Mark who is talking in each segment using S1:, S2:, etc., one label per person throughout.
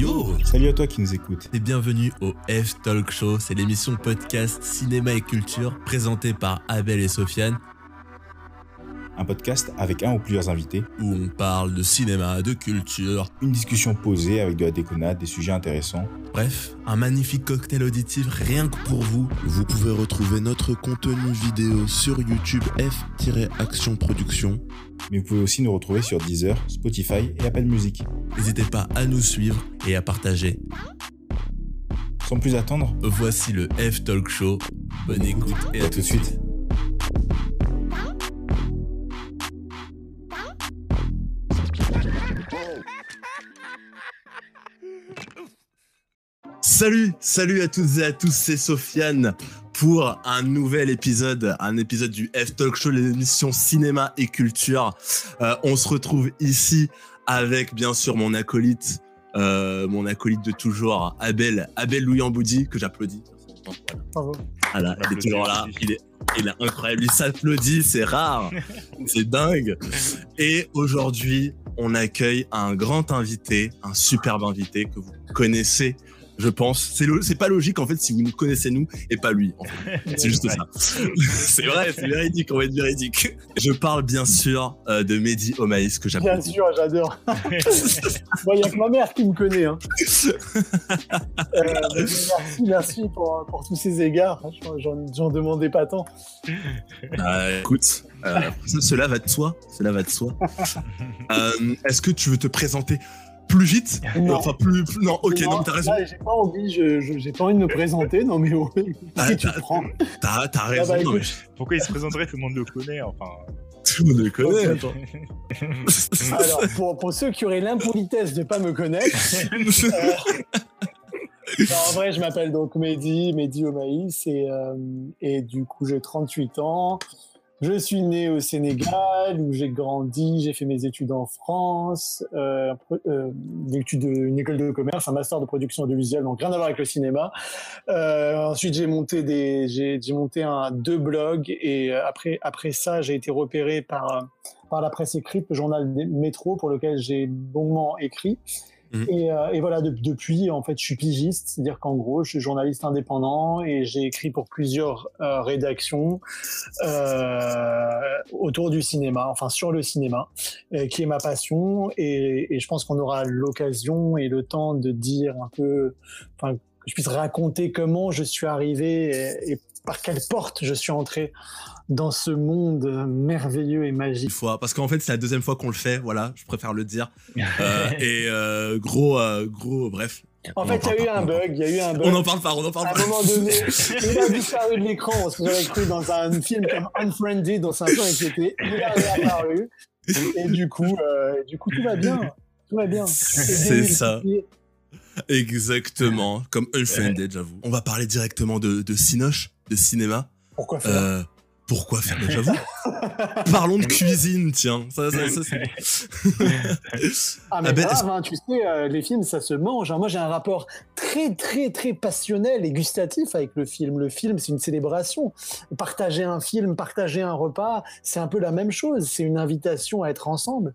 S1: Yo.
S2: Salut à toi qui nous écoute.
S1: Et bienvenue au F Talk Show, c'est l'émission podcast cinéma et culture présentée par Abel et Sofiane
S2: Un podcast avec un ou plusieurs invités.
S1: où on parle de cinéma, de culture,
S2: Une discussion posée avec de la déconnade, des sujets intéressants.
S1: bref, un magnifique cocktail auditif rien que pour vous.
S3: Vous pouvez retrouver notre contenu vidéo sur YouTube F-Action Production.
S2: Mais vous pouvez aussi nous retrouver sur Deezer, Spotify et Apple Music.
S1: N'hésitez pas à nous suivre et à partager.
S2: Sans plus attendre,
S1: Voici le F Talk Show. Bonne écoute et à, tout de suite. Salut, salut à toutes et à tous, c'est Sofiane pour un nouvel épisode, un épisode du F Talk Show, l'émission cinéma et culture. Euh, on se retrouve ici avec bien sûr mon acolyte, euh, mon acolyte de toujours, Abel, Abel Louis Amboudi, que j'applaudis.
S4: Bravo.
S1: Voilà, il est toujours là, il est, il est incroyable, il s'applaudit, c'est rare, c'est dingue. Et aujourd'hui, on accueille un grand invité, un superbe invité que vous connaissez, je pense. C'est lo- c'est pas logique en fait si vous nous connaissez nous et pas lui. en fait. C'est juste ça. c'est vrai, c'est véridique, on va être véridique. Je parle bien sûr euh, de Mehdi Omaïs que
S4: Bien
S1: j'applaudis.
S4: sûr, j'adore. Bon, Il n'y a que ma mère qui me connaît. Hein. Euh, merci, merci pour, pour tous ces égards. J'en- demandais pas tant.
S1: Euh, écoute, euh, ce- cela va de soi. Cela va de soi. Euh, Est-ce que tu veux te présenter? Plus vite
S4: Non.
S1: Enfin, plus, plus- Non, ok,
S4: Non,
S1: non, t'as raison.
S4: J'ai pas envie, je- je- j'ai pas envie de me présenter. Non, mais oh,
S1: Ah,
S4: tu
S1: t'as-
S4: prends
S1: T'as t'as raison.
S4: bah,
S1: non, mais
S4: écoute.
S5: Pourquoi il se présenterait Tout le monde le connaît, enfin.
S1: tout le monde le connaît. Attends.
S4: Alors, pour, pour ceux qui auraient l'impolitesse de pas me connaître, non, en vrai, je m'appelle donc Mehdi, Mehdi Omaïs, et, euh, et du coup, j'ai 38 ans. Je suis né au Sénégal, où j'ai grandi, j'ai fait mes études en France, euh, euh, des études de- une école de commerce, un master de production audiovisuelle, donc rien à voir avec le cinéma. Euh, ensuite, j'ai monté des, j'ai, monté un deux blogs, et euh, après, après ça, j'ai été repéré par euh, par la presse écrite, le journal Métro, pour lequel j'ai longuement écrit.
S1: Mhm.
S4: Et, euh, et voilà, de- depuis, en fait, je suis pigiste, c'est-à-dire qu'en gros, je suis journaliste indépendant et j'ai écrit pour plusieurs euh, rédactions euh, autour du cinéma, enfin sur le cinéma, euh, qui est ma passion. Et, je pense qu'on aura l'occasion et le temps de dire un peu, enfin, que je puisse raconter comment je suis arrivé et par quelle porte je suis entré dans ce monde merveilleux et
S1: Une
S4: magique.
S1: fois, parce qu'en fait, c'est la deuxième fois qu'on le fait, voilà, je préfère le dire. Euh, et euh, gros, euh, gros, bref.
S4: En
S1: On
S4: fait,
S1: en
S4: il y a eu un
S1: pas,
S4: bug, il y a eu un bug.
S1: On n'en parle pas, on n'en parle
S4: À un
S1: pas.
S4: moment donné, il a disparu de l'écran parce que j'avais cru dans un film comme Unfriended, dont c'est un peu inquiété. Il a réapparu. Et du coup, euh, du coup, tout va bien. Tout va bien.
S1: C'est ça. Exactement, comme Unfriended, j'avoue. On va parler directement de, de Cinoche, de cinéma.
S4: Pourquoi faire?
S1: Euh, pourquoi faire? Mais J'avoue. Parlons de cuisine, tiens. Ça, ça, ça, c'est
S4: Ah, mais
S1: Ah ben,
S4: grave,
S1: est-ce-
S4: hein, tu sais, euh, les films, ça se mange. hein. Moi, j'ai un rapport très, très, très passionnel et gustatif avec le film. Le film, c'est une célébration. Partager un film, partager un repas, c'est un peu la même chose. C'est une invitation à être ensemble.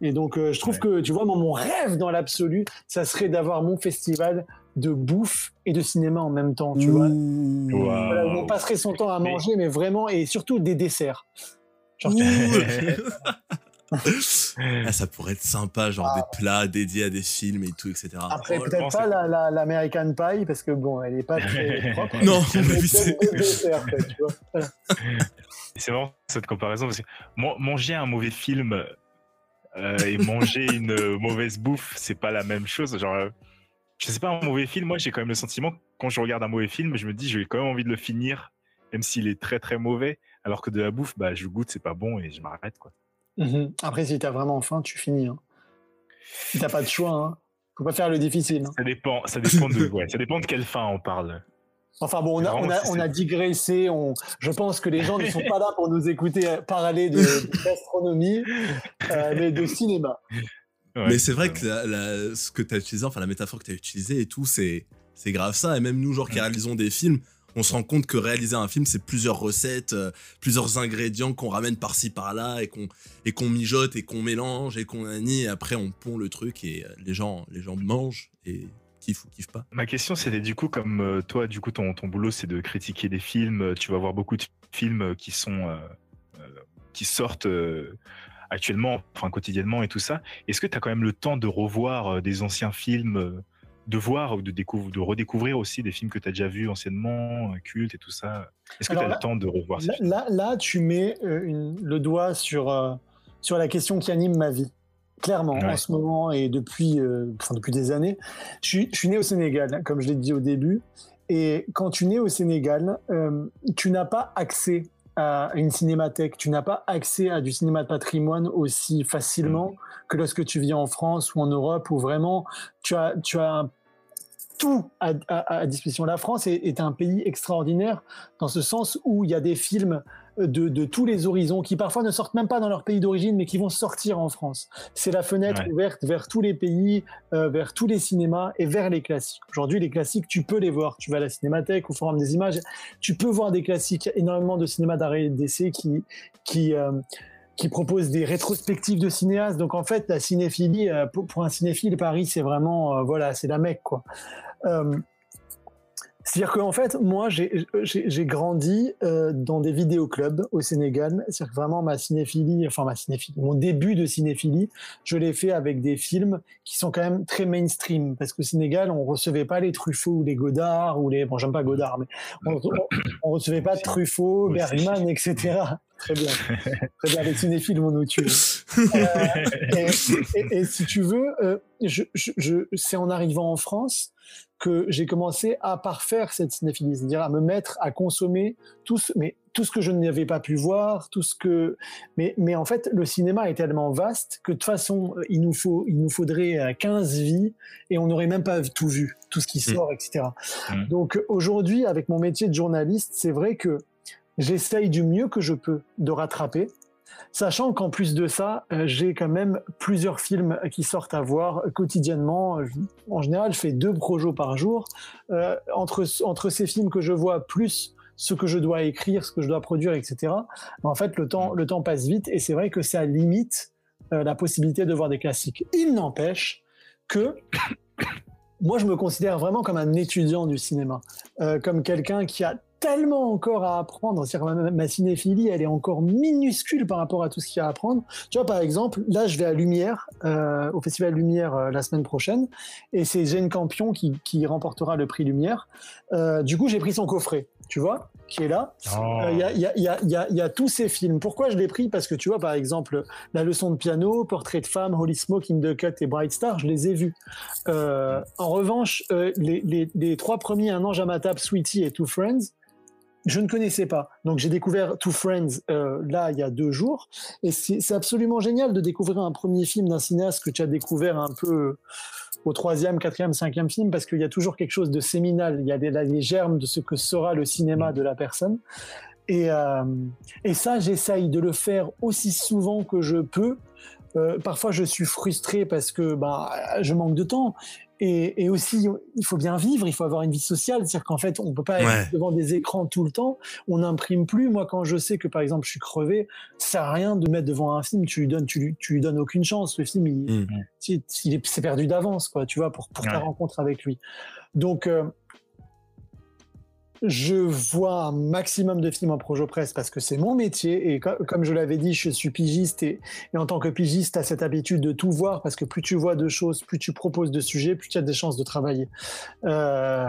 S4: Et donc, euh, je trouve
S5: Ouais.
S4: que, tu vois, moi, mon rêve dans l'absolu, ça serait d'avoir mon festival de bouffe et de cinéma en même temps, tu vois. Voilà, où on passerait son temps à manger, mais vraiment, et surtout des desserts. Genre,
S1: ah, ça pourrait être sympa, genre des plats dédiés à des films et tout, etc.
S4: Après,
S5: Oh,
S4: peut-être pas
S5: que-
S4: la, la, l'American Pie, parce que bon, elle est pas très propre.
S1: Non,
S4: Mais
S1: c'est-
S5: C'est marrant cette comparaison parce que man- manger un mauvais film euh, et manger une mauvaise bouffe, c'est pas la même chose. Genre, euh, je sais pas, un mauvais film, moi j'ai quand même le sentiment, quand je regarde un mauvais film, je me dis, j'ai quand même envie de le finir, même s'il est très très mauvais. Alors que de la bouffe, bah, je goûte, c'est pas bon et je m'arrête quoi.
S4: Mhm. Après, si t'as vraiment faim, tu finis. Hein. Si t'as pas de choix, hein. faut pas faire le difficile. hein.
S5: Ça dépend, ça dépend de, ouais, ça dépend de quelle fin on parle.
S4: Enfin bon, on a,
S5: Vraiment,
S4: on a,
S5: si
S4: on
S5: c'est-
S4: a digressé. On... Je pense que les gens ne sont pas là pour nous écouter euh, parler de, de gastronomie, euh, mais de cinéma.
S5: Ouais,
S1: Mais c'est vrai que la- la- ce que tu as utilisé, enfin la métaphore que tu as utilisée et tout, c'est c'est grave ça. Et même nous, genre qui réalisons des films, on se rend compte que réaliser un film, c'est plusieurs recettes, euh, plusieurs ingrédients qu'on ramène par-ci par-là et qu'on et qu'on mijote et qu'on mélange et qu'on annie. Et après, on pond le truc et euh, les gens les gens mangent et kiffent ou kiffent pas.
S5: Ma question, c'était du coup, comme euh, toi, du coup, ton, ton boulot, c'est de critiquer des films. Tu vas voir beaucoup de films qui sont euh, qui sortent euh, actuellement, enfin quotidiennement et tout ça. Est-ce que tu as quand même le temps de revoir euh, des anciens films, euh, de voir ou de, découvrir, de redécouvrir aussi des films que tu as déjà vus anciennement, euh, cultes et tout ça? Est-ce que tu as
S4: là-
S5: le temps de revoir ces
S4: Là,
S5: films?
S4: là, là, tu mets euh, une- le doigt sur, euh, sur la question qui anime ma vie. Clairement, en ce moment et depuis, euh, enfin, depuis des années. Je suis, je suis né au Sénégal, comme je l'ai dit au début. Et quand tu nais au Sénégal, euh, tu n'as pas accès à une cinémathèque, tu n'as pas accès à du cinéma de patrimoine aussi facilement que lorsque tu vis en France ou en Europe, où vraiment tu as, tout à, disposition. La France est un pays extraordinaire dans ce sens où il y a des films de, de tous les horizons qui parfois ne sortent même pas dans leur pays d'origine, mais qui vont sortir en France. C'est la fenêtre
S5: Ouais.
S4: ouverte vers tous les pays, euh, vers tous les cinémas et vers les classiques. Aujourd'hui, les classiques, tu peux les voir. Tu vas à la cinémathèque, au Forum des images, tu peux voir des classiques. Il y a énormément de cinéma d'arrêt et d'essai qui, qui, euh, qui proposent des rétrospectives de cinéastes. Donc en fait, la cinéphilie, euh, pour, pour un cinéphile, Paris, c'est vraiment, euh, voilà, c'est la mecque, quoi. Euh, c'est-à-dire qu'en fait, moi, j'ai grandi euh, dans des vidéoclubs au Sénégal. C'est-à-dire que vraiment, ma cinéphilie, enfin ma cinéphilie, mon début de cinéphilie, je l'ai fait avec des films qui sont quand même très mainstream. Parce qu'au Sénégal, on recevait pas les Truffaut ou les Godard ou les... Bon, j'aime pas Godard, mais on, on, on recevait pas Truffaut. Bergman, etc. Très bien. Très bien, les cinéphiles vont nous tuer. Euh, et, et- et si tu veux, euh, je, je, je- c'est en arrivant en France que j'ai commencé à parfaire cette cinéphilie, c'est-à-dire à me mettre à consommer tout ce, mais tout ce que je n'avais pas pu voir, tout ce que, mais, mais en fait, le cinéma est tellement vaste que de toute façon, euh, il nous faut, il nous faudrait euh, 15 vies et on n'aurait même pas tout vu, tout ce qui
S1: Mm.
S4: sort, etc.
S5: Mm.
S4: Donc aujourd'hui, avec mon métier de journaliste, c'est vrai que j'essaye du mieux que je peux de rattraper. Sachant qu'en plus de ça, euh, j'ai quand même plusieurs films qui sortent à voir quotidiennement. Je- En général, je fais deux projets par jour. Euh, entre, entre ces films que je vois, plus ce que je dois écrire, ce que je dois produire, etc. En fait, le temps, le temps passe vite et c'est vrai que ça limite euh, la possibilité de voir des classiques. Il n'empêche que moi, je me considère vraiment comme un étudiant du cinéma, euh, comme quelqu'un qui a tellement encore à apprendre. Ma, ma cinéphilie, elle est encore minuscule par rapport à tout ce qu'il y a à apprendre. Tu vois, par exemple, là, je vais à Lumière, euh, au Festival Lumière euh, la semaine prochaine, et c'est Jane Campion qui, qui remportera le prix Lumière. Euh, du coup, j'ai pris son coffret, tu vois, qui est là.
S5: Oh.
S4: Il y, a, il y, a, il y, a, il y, a, il y a tous ces films. Pourquoi je l'ai pris? Parce que tu vois, par exemple, La leçon de piano, Portrait de femme, Holy Smoke, In the Cut et Bright Star, je les ai vus. En revanche, les, les, les, trois premiers, Un ange à ma table, Sweetie et Two Friends, je ne connaissais pas. Donc j'ai découvert Two Friends euh, là il y a deux jours. Et c'est absolument génial de découvrir un premier film d'un cinéaste que tu as découvert un peu au troisième, quatrième, cinquième film, parce qu'il y a toujours quelque chose de séminal. Il y a des, les germes de ce que sera le cinéma de la personne. Et, euh, et ça, j'essaye de le faire aussi souvent que je peux. Euh, parfois, je suis frustré parce que bah, je manque de temps. Et, et, aussi, il faut bien vivre, il faut avoir une vie sociale. C'est-à-dire qu'en fait, on peut pas
S1: Ouais.
S4: être devant des écrans tout le temps. On n'imprime plus. Moi, quand je sais que, par exemple, je suis crevé, ça sert à rien de mettre devant un film. Tu lui donnes, tu lui, tu lui donnes aucune chance. Le film, il,
S1: Mm.
S4: il, il est, c'est perdu d'avance, quoi. Tu vois, pour, pour ta rencontre avec lui. Donc, euh, je vois un maximum de films en projet presse parce que c'est mon métier et co- comme je l'avais dit, je suis pigiste et, et en tant que pigiste, tu as cette habitude de tout voir parce que plus tu vois de choses, plus tu proposes de sujets, plus tu as des chances de travailler. Euh,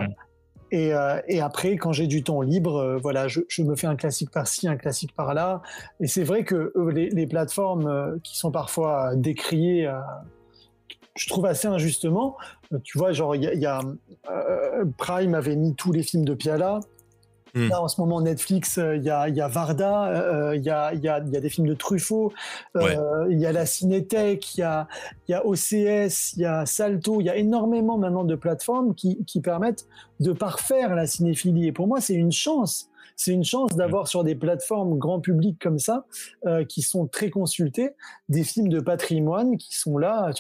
S4: et, euh, et après, quand j'ai du temps libre, euh, voilà, je, je me fais un classique par-ci, un classique par-là. Et c'est vrai que euh, les, les plateformes qui sont parfois décriées, je trouve assez injustement. Euh, tu vois, genre, il y a, y a, euh, Prime avait mis tous les films de Piala.
S1: Mm.
S4: Là, en ce moment, Netflix, euh, il y, a, il y a Varda, euh, il y, a, y, a, il y a des films de Truffaut, euh,
S1: Ouais.
S4: il y a la Cinétech, il y a, il y a OCS, il y a Salto, il y a énormément maintenant de plateformes qui, qui permettent de parfaire la cinéphilie. Et pour moi, c'est une chance. C'est une chance d'avoir sur des plateformes grand public comme ça, euh, qui sont très consultées, des films de patrimoine qui sont là.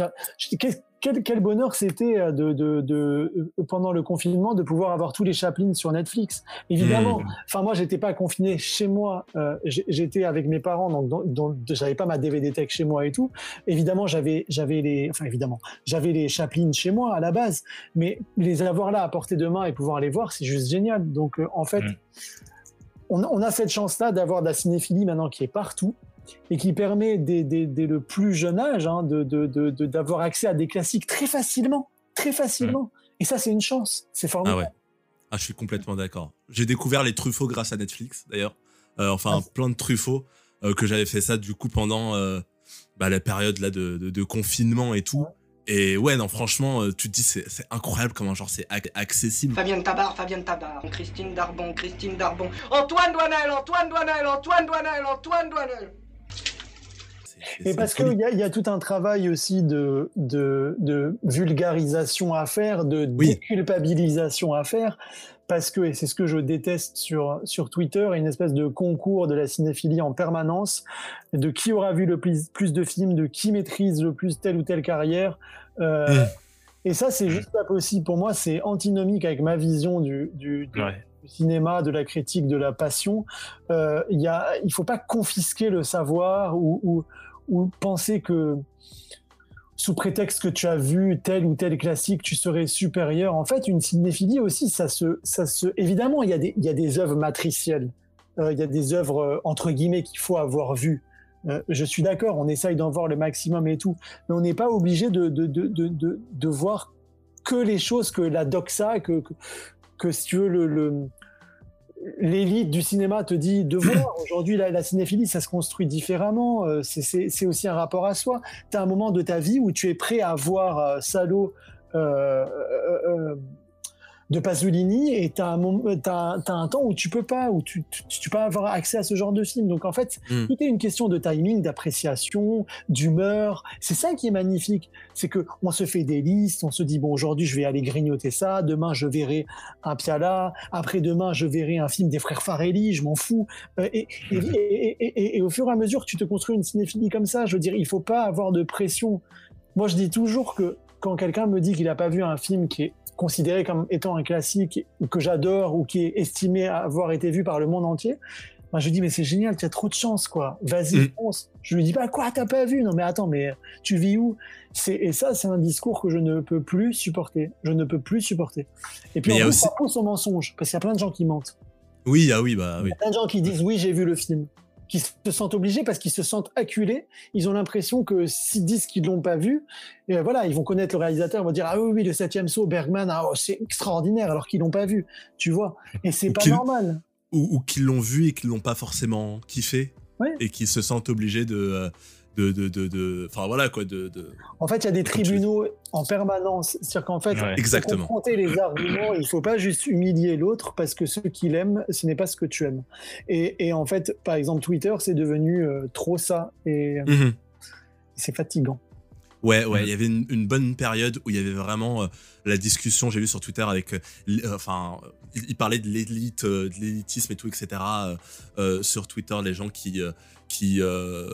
S4: Quel, quel bonheur c'était euh, de, de, de, euh, pendant le confinement de pouvoir avoir tous les Chaplin sur Netflix. Évidemment,
S1: Mm.
S4: enfin moi j'étais pas confiné chez moi, euh, j'étais avec mes parents, donc dans- dans- j'avais pas ma DVD tech chez moi et tout. Évidemment j'avais j'avais les, enfin évidemment j'avais les Chaplin chez moi à la base, mais les avoir là à portée de main et pouvoir les voir, c'est juste génial. Donc euh, en fait,
S5: Mm.
S4: On, on a cette chance-là d'avoir de la cinéphilie maintenant qui est partout et qui permet dès, dès- dès le plus jeune âge hein, de, d'avoir accès à des classiques très facilement, très facilement. Et ça, c'est une chance. C'est
S1: Ah
S4: formidable.
S1: ouais. Ah, je suis complètement d'accord. J'ai découvert les Truffauts grâce à Netflix, d'ailleurs. Euh, enfin,
S4: Ah.
S1: plein de Truffauts euh, que j'avais fait ça du coup pendant euh, bah, la période là de, de- de confinement et tout. Et ouais, non, franchement, euh, tu te dis c'est incroyable comment genre c'est ac- accessible.
S6: Fabienne Tabar, Fabienne Tabar, Christine Darbon, Christine Darbon, Antoine Douanel, Antoine Douanel, Antoine Douanel, Antoine Douanel.
S1: C'est
S4: parce qu'il y, y a tout un travail aussi de, de, de vulgarisation à faire, de
S1: Oui.
S4: déculpabilisation à faire, parce que, et c'est ce que je déteste sur, sur Twitter, une espèce de concours de la cinéphilie en permanence, de qui aura vu le plus, plus de films, de qui maîtrise le plus telle ou telle carrière. Euh,
S1: Mm.
S4: Et ça, c'est juste pas possible. Pour moi, c'est antinomique avec ma vision du, du, du-
S5: Ouais.
S4: du cinéma, de la critique, de la passion. Euh, il y a, il faut pas confisquer le savoir ou, ou, ou penser que sous prétexte que tu as vu tel ou tel classique, tu serais supérieur. En fait, une cinéphilie aussi, ça se, ça se, évidemment, il y a des, il y a des œuvres matricielles. Euh, il y a des œuvres euh, entre guillemets qu'il faut avoir vues. Euh, je suis d'accord, on essaye d'en voir le maximum et tout, mais on n'est pas obligé de, de, de, de, de, voir que les choses que la doxa, que, que, si tu veux, le- l'élite du cinéma te dit de voir. Aujourd'hui, la, la cinéphilie, ça se construit différemment. Euh, c'est aussi un rapport à soi. Tu as un moment de ta vie où tu es prêt à voir euh, Salo euh, euh, euh, de Pasolini et tu as, un temps où tu peux pas, où tu, tu, tu peux pas avoir accès à ce genre de film. Donc en fait,
S1: Mm.
S4: tout est une question de timing, d'appréciation, d'humeur. C'est ça qui est magnifique. C'est que on se fait des listes, on se dit bon aujourd'hui je vais aller grignoter ça, demain je verrai un Piala, après-demain je verrai un film des frères Farelli, je m'en fous. Euh, et, et, et, et, et, au fur et à mesure que tu te construis une cinéphilie comme ça, je veux dire, il faut pas avoir de pression. Moi je dis toujours que quand quelqu'un me dit qu'il n'a pas vu un film qui est considéré comme étant un classique ou que j'adore ou qui est estimé avoir été vu par le monde entier, ben je dis mais c'est génial, tu as trop de chance quoi. Vas-y
S1: Mm.
S4: fonce. Je lui dis pas quoi t'as pas vu? Non mais attends mais tu vis où? C'est et ça c'est un discours que je ne peux plus supporter. Je ne peux plus supporter. Et puis
S1: Mais
S4: en
S1: a
S4: plus
S1: aussi-
S4: ça pousse au mensonge parce qu'il y a plein de gens qui mentent.
S1: Oui, ah oui, bah oui.
S4: Il y a plein de gens qui disent oui j'ai vu le film, qui se sentent obligés parce qu'ils se sentent acculés. Ils ont l'impression que s'ils disent qu'ils l'ont pas vu, et voilà ils vont connaître le réalisateur, ils vont dire ah oui oui le septième saut Bergman ah, oh, c'est extraordinaire alors qu'ils l'ont pas vu. Tu vois? Et c'est pas
S1: qu'ils-
S4: normal.
S1: Ou, ou qu'ils l'ont vu et qu'ils l'ont pas forcément kiffé.
S4: Ouais.
S1: Et qui se sentent obligés de. De, de, de, de- enfin voilà quoi, de, de-
S4: En fait, il y a des tribunaux en permanence. C'est-à-dire qu'en fait,
S5: Ouais.
S4: il faut
S1: Exactement.
S4: confronter les arguments. Il ne faut pas juste humilier l'autre parce que ce qu'il aime, ce n'est pas ce que tu aimes. Et, et en fait, par exemple, Twitter, c'est devenu euh, trop ça. Et euh,
S1: Mhm.
S4: c'est fatigant.
S1: Ouais, ouais,
S5: Mm.
S1: il y avait une, une bonne période où il y avait vraiment euh, la discussion, j'ai vu sur Twitter avec, euh, euh, enfin, il, il parlait de l'élite, euh, de l'élitisme et tout, etc. euh, euh, sur Twitter, les gens qui, euh, qui, euh,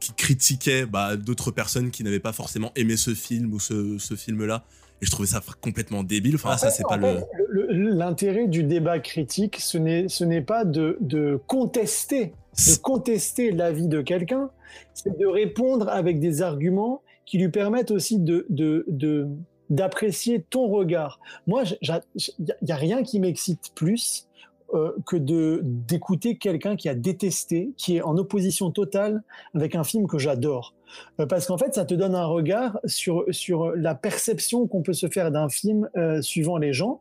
S1: qui critiquaient bah, d'autres personnes qui n'avaient pas forcément aimé ce film ou ce, ce film-là. Et je trouvais ça complètement débile. Enfin,
S4: En
S1: ça, c'est pas le.
S4: fait, le- le- L'intérêt du débat critique, ce n'est pas de, de contester, de contester l'avis de quelqu'un, c'est de répondre avec des arguments qui lui permettent aussi de de- de- d'apprécier ton regard. Moi, il n'y a, rien qui m'excite plus euh, que de d'écouter quelqu'un qui a détesté, qui est en opposition totale avec un film que j'adore. Euh, parce qu'en fait, ça te donne un regard sur, sur la perception qu'on peut se faire d'un film euh, suivant les gens.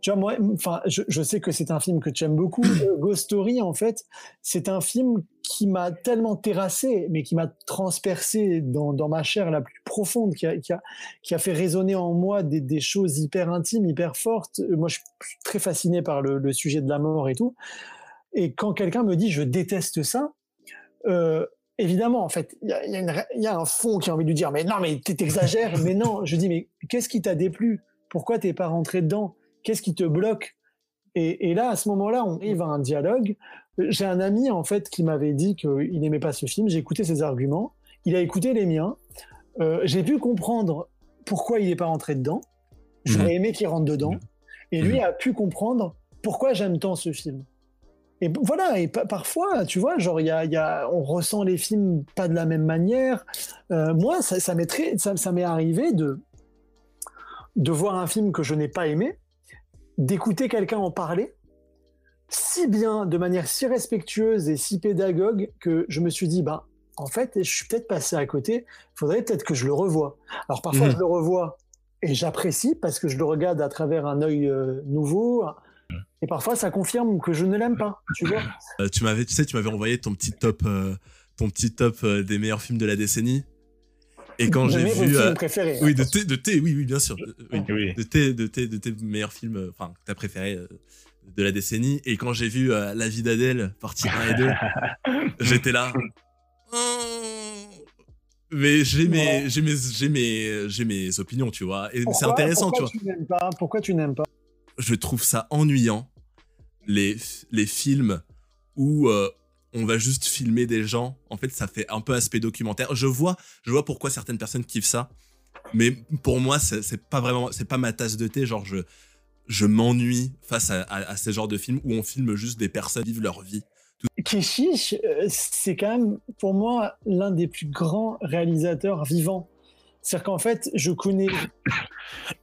S4: Tu vois, moi, enfin, je, je sais que c'est un film que tu aimes beaucoup. Ghost Story, en fait, c'est un film qui m'a tellement terrassé, mais qui m'a transpercé dans, dans ma chair la plus profonde, qui a, qui a, qui a fait résonner en moi des, des choses hyper intimes, hyper fortes. Moi, je suis très fasciné par le, le sujet de la mort et tout. Et quand quelqu'un me dit je déteste ça, euh, évidemment, en fait, il y a, y, a une- y a un fond qui a envie de lui dire mais non, mais t'exagères. mais non, je dis mais qu'est-ce qui t'a déplu? Pourquoi t'es pas rentré dedans? Qu'est-ce qui te bloque? Et, et là, à ce moment-là, on arrive à un dialogue. J'ai un ami en fait qui m'avait dit qu'il n'aimait pas ce film. J'ai écouté ses arguments. Il a écouté les miens. euh, j'ai pu comprendre pourquoi il n'est pas rentré dedans. J'aurais aimé qu'il rentre dedans. Et lui
S1: Mhm.
S4: a pu comprendre pourquoi j'aime tant ce film. Et voilà, et pa- parfois, tu vois, genre, y a, y a- on ressent les films pas de la même manière. Euh, moi, ça, ça m'est ça, ça arrivé de, de voir un film que je n'ai pas aimé, d'écouter quelqu'un en parler, si bien, de manière si respectueuse et si pédagogue, que je me suis dit, bah, en fait, je suis peut-être passé à côté, il faudrait peut-être que je le revoie. Alors parfois,
S1: Mhm.
S4: je le revois et j'apprécie parce que je le regarde à travers un œil euh, nouveau. Et parfois, ça confirme que je ne l'aime pas, tu vois.
S1: Euh, tu m'avais, tu sais, tu m'avais envoyé ton petit top, euh, ton petit top des meilleurs films de la décennie. Et quand j'ai vu,
S4: films
S1: euh,
S4: préférés.
S1: oui, de tes, de tes, oui, oui, bien sûr, euh, oui,
S5: Oui.
S1: de tes, de tes, de tes meilleurs films, euh, enfin, que t'as préféré de la décennie. Et quand j'ai vu euh, La vie d'Adèle, partie 1 et 2, j'étais là. Mais j'ai mes,
S4: Ouais.
S1: j'ai mes, j'ai mes, j'ai mes opinions, tu vois. Et c'est
S4: Pourquoi-
S1: intéressant, tu vois.
S4: pourquoi n'aimes pas Pourquoi tu n'aimes pas?
S1: Je trouve ça ennuyant les, les films où euh, on va juste filmer des gens. En fait, ça fait un peu aspect documentaire. Je vois, je vois pourquoi certaines personnes kiffent ça, mais pour moi, c'est pas vraiment, c'est pas ma tasse de thé. Genre, je, je m'ennuie face à, à, à ces genres de films où on filme juste des personnes vivre leur vie.
S4: Keshish, euh, c'est quand même pour moi l'un des plus grands réalisateurs vivants. C'est-à-dire qu'en fait, je connais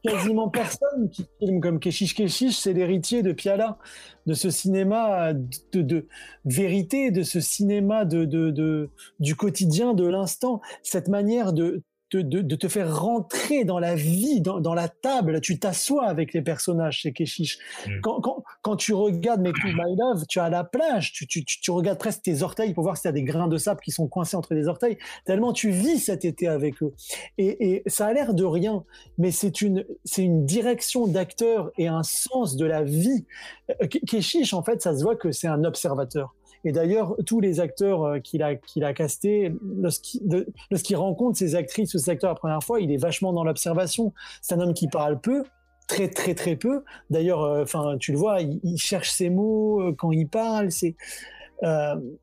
S4: quasiment personne qui filme comme Keshish. Keshish, c'est l'héritier de Piala, de ce cinéma de, vérité, de ce cinéma de- du quotidien, de l'instant. Cette manière de, de, de- de te faire rentrer dans la vie, dans, dans la table. Tu t'assois avec les personnages chez Keshish.
S5: Mm.
S4: Quand, quand, quand tu regardes Make Me My Love, tu es à la plage, tu, tu, tu, tu regardes presque tes orteils pour voir s'il y a des grains de sable qui sont coincés entre les orteils, tellement tu vis cet été avec eux. Et, et ça a l'air de rien, mais c'est une, c'est une direction d'acteur et un sens de la vie. Euh, Ke- Keshish, en fait, ça se voit que c'est un observateur. Et d'ailleurs, tous les acteurs euh, qu'il a, qu'il a castés, lorsqu'il lorsqu'il rencontre ces actrices ou ces acteurs la première fois, il est vachement dans l'observation. C'est un homme qui parle peu, très très très peu. D'ailleurs, euh, tu le vois, il, cherche ses mots euh, quand il parle.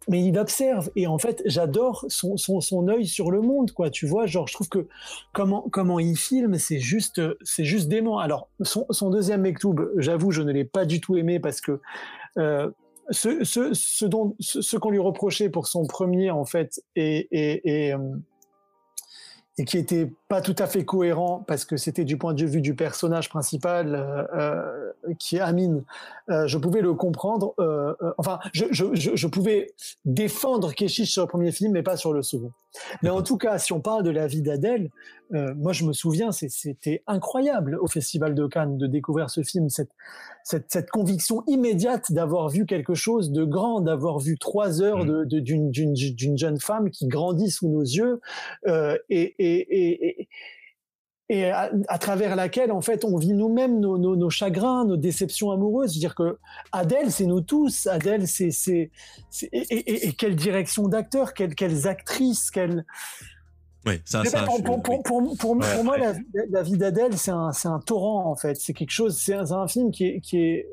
S4: Mais il observe et en fait j'adore son, son, son œil sur le monde quoi tu vois genre je trouve que comment comment il filme c'est juste c'est juste dément alors son, son deuxième Mektoub j'avoue je ne l'ai pas du tout aimé parce que ce, ce, ce, qu'on lui reprochait pour son premier, en fait, et, euh, et qui était pas tout à fait cohérent parce que c'était du point de vue du personnage principal euh, euh, qui est Amine. Euh, je pouvais le comprendre. euh, enfin, je, je, pouvais défendre Keshish sur le premier film, mais pas sur le second. Mais en tout cas, si on parle de la vie d'Adèle, moi je me souviens, c'était incroyable au Festival de Cannes de découvrir ce film, cette, cette, cette conviction immédiate d'avoir vu quelque chose de grand, d'avoir vu trois heures de- de- d'une d'une- d'une jeune femme qui grandit sous nos yeux et, et, et, et- et à, à travers laquelle en fait on vit nous-mêmes nos, nos, nos chagrins, nos déceptions amoureuses. C'est-à-dire que Adèle, c'est nous tous. Adèle, c'est et, et, et quelle direction d'acteur, quelles quelles actrices, quelles
S1: Ouais, ça, ça.
S4: pour,
S1: je-
S4: pour, pour, pour, pour-
S5: Ouais,
S4: pour moi,
S5: ouais.
S4: la, la vie d'Adèle, c'est un, un torrent, en fait. C'est quelque chose, c'est un, film qui est, qui est,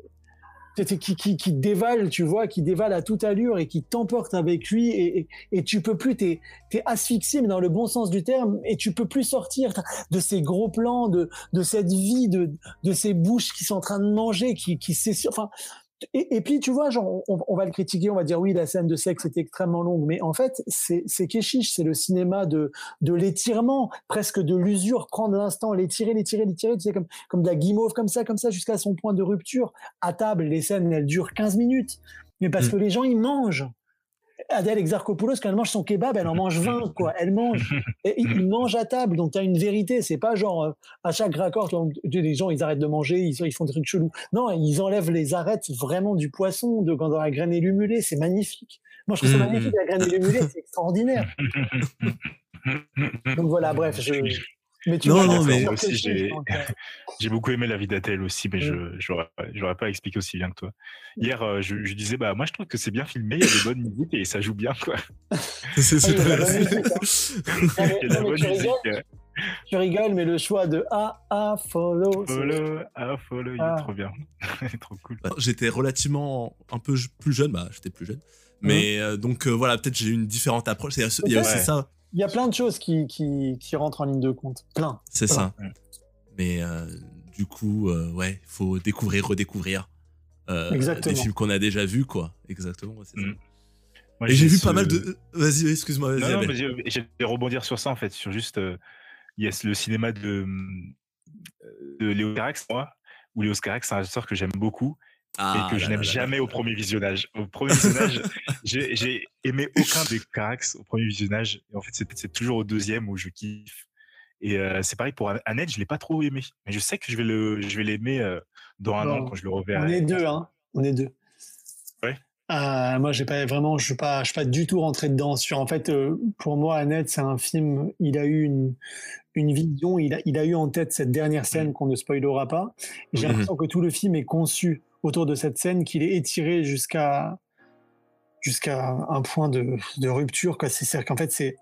S4: qui, qui, dévale, tu vois, qui dévale à toute allure et qui t'emporte avec lui et, et, et tu peux plus, t'es, asphyxié, mais dans le bon sens du terme, et tu peux plus sortir de ces gros plans, de, cette vie, de, ces bouches qui sont en train de manger, qui, qui c'est enfin, et, et puis, tu vois, genre, on, on va le critiquer, on va dire oui, la scène de sexe était extrêmement longue, mais en fait, c'est c'est Keshish, c'est le cinéma de, de l'étirement, presque de l'usure, prendre l'instant, l'étirer, l'étirer, l'étirer, tu sais, comme, comme de la guimauve, comme ça, comme ça, jusqu'à son point de rupture. À table, les scènes, elles durent 15 minutes, mais parce
S1: Mm.
S4: que les gens, ils mangent. Adèle Exarchopoulos, quand elle mange son kebab, elle en mange 20, quoi. Elle mange. Et ils ils mangent à table, donc tu as une vérité. C'est pas genre, euh, à chaque raccord, les gens, ils arrêtent de manger, ils, ils font des trucs chelous. Non, ils enlèvent les arêtes vraiment du poisson, de, dans la graine élumulée. C'est magnifique. Moi, je trouve ça
S1: Mhm.
S4: magnifique, la graine élumulée, c'est extraordinaire. Donc voilà, bref, je. Mais tu
S1: Non, non, mais
S5: aussi, j'ai- beaucoup aimé la vie d'Atel aussi, mais je
S4: Mm.
S5: j'aurais j'aurais pas expliqué aussi bien que toi. Hier, euh, je, je disais, bah moi je trouve que c'est bien filmé, il y a des bonnes musiques et ça joue bien quoi.
S1: C'est
S4: Ah,
S1: super.
S4: tu
S5: musique.
S4: rigoles, tu rigoles, mais le choix de A, A, follow. c'est-
S5: Follow, ah follow, il
S4: Ah.
S5: est trop bien, trop cool.
S1: J'étais relativement un peu plus jeune, bah j'étais plus jeune. Mais euh, donc euh, voilà, peut-être j'ai eu une différente approche. C'est- Il y a aussi
S5: Ouais.
S1: ça.
S4: Il y a plein de choses qui, qui, qui rentrent en ligne de compte. Plein.
S1: C'est ça. Mais euh, du coup, euh, ouais, faut découvrir, redécouvrir euh,
S4: Exactement.
S1: des films qu'on a déjà vus, quoi. Exactement. ouais, c'est ça.
S5: Mm. Moi,
S1: Et j'ai vu
S5: ce-
S1: pas mal de. Vas-y, vas-y, excuse-moi, vas-y.
S5: Non, non, j'ai- j'allais rebondir sur ça en fait, sur juste euh, yes, le cinéma de, de Léo Carax, moi, où Léo Carax, c'est un acteur que j'aime beaucoup
S1: Ah,
S5: et que je n'aime jamais
S1: là.
S5: au premier visionnage. Au premier visionnage, j'ai j'ai aimé aucun des Carax au premier visionnage. Et en fait, c'est c'est toujours au deuxième où je kiffe. Et euh, c'est pareil pour Annette, je l'ai pas trop aimé, mais je sais que je vais le, je vais l'aimer euh, dans un an quand je le
S4: On
S5: reverrai.
S4: est deux, hein. On est deux.
S5: Ouais.
S4: Euh, moi, j'ai pas vraiment, je suis pas, je suis pas du tout rentré dedans. Sur, en fait, euh, pour moi, Annette, c'est un film. Il a eu une, une vision. Il a, il a eu en tête cette dernière scène qu'on ne spoilera pas. J'ai
S1: Mhm.
S4: l'impression que tout le film est conçu autour de cette scène, qu'il est étiré jusqu'à jusqu'à un point de, de rupture. quoi. C'est- C'est-à-dire qu'en fait, c'est,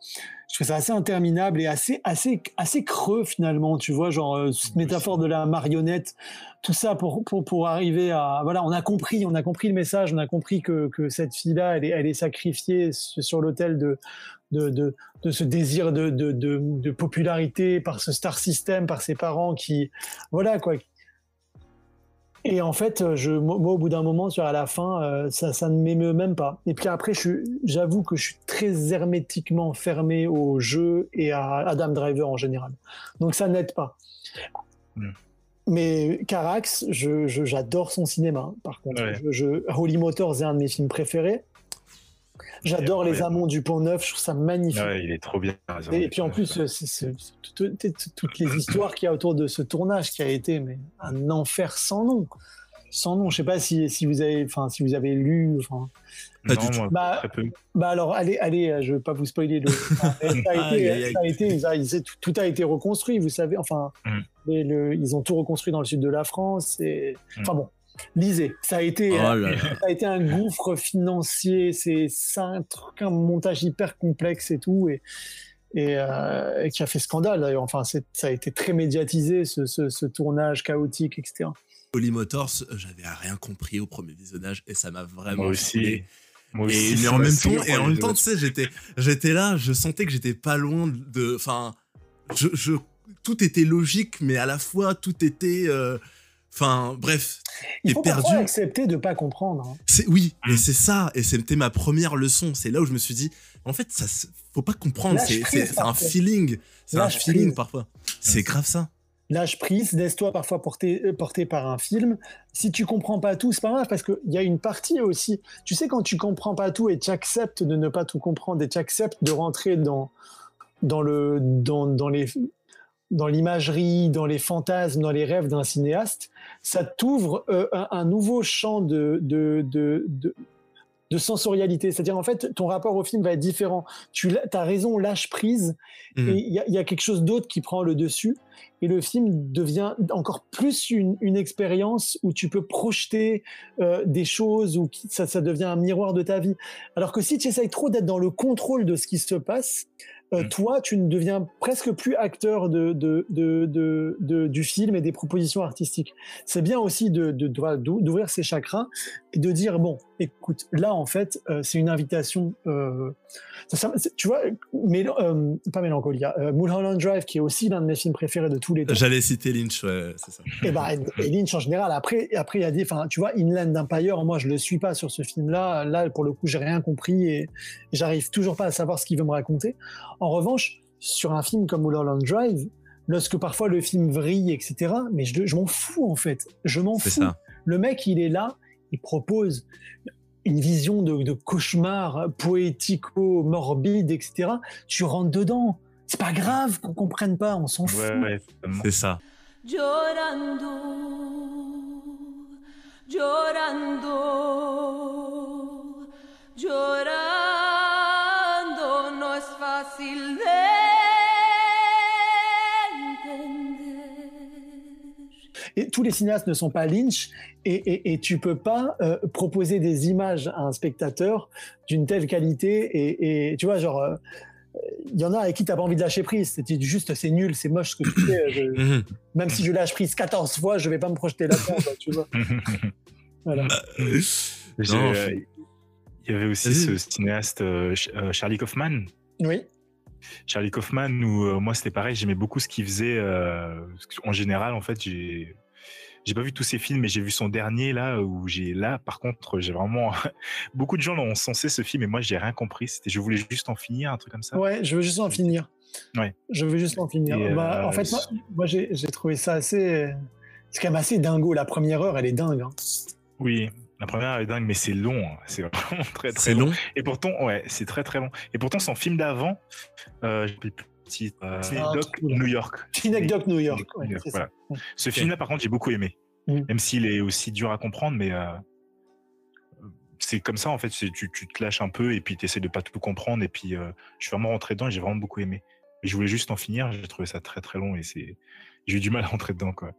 S4: je trouve ça assez interminable et assez, assez, assez creux finalement. Tu vois, genre euh, cette métaphore de la marionnette, tout ça pour, pour, pour arriver à, voilà, on a compris, on a compris le message, on a compris que, que cette fille-là, elle est, elle est sacrifiée sur l'autel de, de, de, de ce désir de, de, de, de popularité par ce star system, par ses parents qui, voilà quoi. Et en fait, je, moi, au bout d'un moment, sur à la fin, euh, ça, ça ne m'émeut même pas. Et puis après, j'avoue que je suis très hermétiquement fermé au jeu et à Adam Driver en général. Donc ça n'aide pas. Mais Carax, j'adore son cinéma. Par contre,
S5: Ouais.
S4: je, je- Holy Motors est un de mes films préférés. J'adore les amants du Pont Neuf, je trouve ça magnifique.
S5: Ouais, il est trop bien.
S4: Et, et puis en plus, euh, c'est- toutes les histoires qu'il y a autour de ce tournage qui a été mais, un enfer sans nom. Sans nom. Je sais pas si, si vous avez, enfin, si vous avez lu. Enfin,
S1: Pas
S5: non,
S1: du tout.
S5: moi,
S4: Bah,
S5: très peu.
S4: bah alors, allez, allez, euh, je vais pas vous spoiler. Le... ça a été,
S1: Aïe, aïe, aïe.
S4: ça a été- ça a- c'est- tout, tout a été reconstruit, vous savez. Enfin,
S5: Mm.
S4: et le- ils ont tout reconstruit dans le sud de la France. Et...
S5: Mm.
S4: Enfin bon, lisez. Ça a été.
S1: Oh
S4: euh,
S1: là là.
S4: ça a été un gouffre financier, c'est un truc, un montage hyper complexe et tout, et, et, euh, et qui a fait scandale d'ailleurs. Enfin, ça a été très médiatisé, ce, ce- ce tournage chaotique, etc.
S1: Holy Motors, j'avais rien compris au premier visionnage et ça m'a vraiment
S5: Moi aussi. Moi
S1: Et,
S5: aussi,
S1: mais
S5: ça
S1: en même temps, et en même temps, tu sais, j'étais, j'étais là, je sentais que j'étais pas loin de, enfin, je, je, tout était logique, mais à la fois tout était, euh, enfin, bref,
S4: Il faut
S1: perdu.
S4: parfois accepter de pas comprendre. hein.
S1: c'est oui,
S5: Mm.
S1: et c'est ça, et c'était ma première leçon. C'est là où je me suis dit, en fait, ça, faut pas comprendre, c'est,
S4: prise,
S1: c'est, c'est un feeling, c'est un feeling
S4: prise.
S1: parfois. C'est grave ça.
S4: Lâche prise, laisse-toi parfois porter, euh, porter par un film. Si tu comprends pas tout, c'est pas grave parce qu'il y a une partie aussi. Tu sais, quand tu comprends pas tout et tu acceptes de ne pas tout comprendre et tu acceptes de rentrer dans, dans, le, dans, dans les dans l'imagerie, dans les fantasmes, dans les rêves d'un cinéaste, ça t'ouvre euh, un, un nouveau champ de, de, de, de, de sensorialité. C'est-à-dire, en fait, ton rapport au film va être différent. Tu as raison, lâche prise,
S1: Mhm.
S4: et il y, a- il y a quelque chose d'autre qui prend le dessus, et le film devient encore plus une, une expérience où tu peux projeter euh, des choses, où ça, ça devient un miroir de ta vie. Alors que si tu essayes trop d'être dans le contrôle de ce qui se passe, euh,
S5: Mm.
S4: toi, tu ne deviens presque plus acteur de, de, de, de- du film et des propositions artistiques. C'est bien aussi d'ouvrir ses chakras et de dire bon, écoute, là en fait, euh, c'est une invitation. euh, ça- tu vois, mél- euh, pas Mélancolia, Mulholland Drive, qui est aussi l'un de mes films préférés de tous les temps.
S1: J'allais citer Lynch, ouais, c'est ça.
S4: Et bah, et Lynch en général. Après, après il y a des, tu vois, Inland Empire, moi, je le suis pas sur ce film-là. Là, pour le coup, j'ai rien compris et j'arrive toujours pas à savoir ce qu'il veut me raconter. En revanche, sur un film comme Mulholland Drive, lorsque parfois le film vrille, etc., mais je, je m'en fous en fait. Je m'en fous.
S1: ça.
S4: Le mec, il est là, il propose une vision de, de cauchemar poético-morbide, etc. Tu rentres dedans. C'est pas grave qu'on comprenne pas, on s'en fout.
S5: Ouais, totalement.
S1: C'est ça.
S7: llorando, llorando, llorando,
S4: Et tous les cinéastes ne sont pas Lynch, et, et, et tu peux pas euh, proposer des images à un spectateur d'une telle qualité. Et, et tu vois, genre, euh, il y en a avec qui t'as pas envie de lâcher prise. C'est juste, c'est nul, c'est moche ce que tu fais. Je- même si je lâche prise 14 fois, je vais pas me projeter là-dedans, tu vois. Voilà.
S1: Non,
S5: euh, Il y avait aussi ce cinéaste euh, Ch- Charlie Kaufman
S4: Oui.
S5: Charlie Kaufman, où euh, moi c'était pareil, j'aimais beaucoup ce qu'il faisait. euh, en général, en fait, j'ai j'ai pas vu tous ses films, mais j'ai vu son dernier là où j'ai là. Par contre, j'ai vraiment beaucoup de gens ont censé ce film et moi j'ai rien compris. C'était je voulais juste en finir, un truc comme ça.
S4: Ouais, je veux juste en finir.
S5: Ouais.
S4: Je veux juste en finir.
S5: Et,
S4: Bah,
S5: euh,
S4: en fait, moi, moi, j'ai j'ai trouvé ça assez. C'est quand même assez dingo. La première heure, elle est dingue. hein.
S5: Oui, la première est dingue, mais c'est long. hein. C'est vraiment très très
S1: C'est
S5: long.
S1: long?
S5: Et pourtant, ouais, c'est très très long. Et pourtant, son film d'avant, euh, plus le titre, euh, Doc
S4: là.
S5: New York.
S4: Synecdoche New York.
S5: New voilà. Ce film-là, par contre, j'ai beaucoup aimé.
S4: Mm.
S5: Même s'il est aussi dur à comprendre, mais euh, c'est comme ça, en fait. Tu, tu te lâches un peu et puis tu essaies de pas tout comprendre. Et puis, euh, je suis vraiment rentré dedans et j'ai vraiment beaucoup aimé. Mais je voulais juste en finir. J'ai trouvé ça très très long et c'est j'ai eu du mal à rentrer dedans, quoi.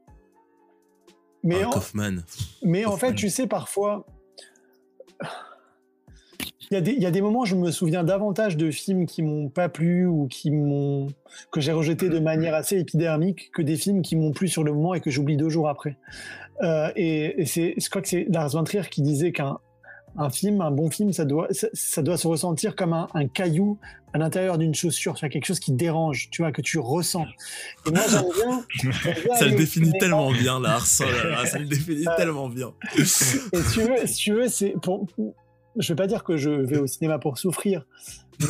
S4: Mais,
S1: Ah,
S4: en,
S1: Kaufman.
S4: mais en fait, tu sais, parfois. Il y, a des, il y a des moments, je me souviens davantage de films qui m'ont pas plu ou qui m'ont que j'ai rejeté de manière assez épidermique que des films qui m'ont plu sur le moment et que j'oublie deux jours après. Euh, et et c'est, je crois que c'est Lars von Trier qui disait qu'un un film, un bon film, ça doit, ça, ça doit se ressentir comme un, un caillou à l'intérieur d'une chaussure, tu vois, quelque chose qui dérange, tu vois, que tu ressens. Et moi, j'aime bien. bien
S1: Ça
S4: aller
S1: le définit tellement bien, Lars. Oh ça le définit tellement bien.
S4: Et si tu veux, si tu veux, c'est pour. Je vais pas dire que je vais au cinéma pour souffrir,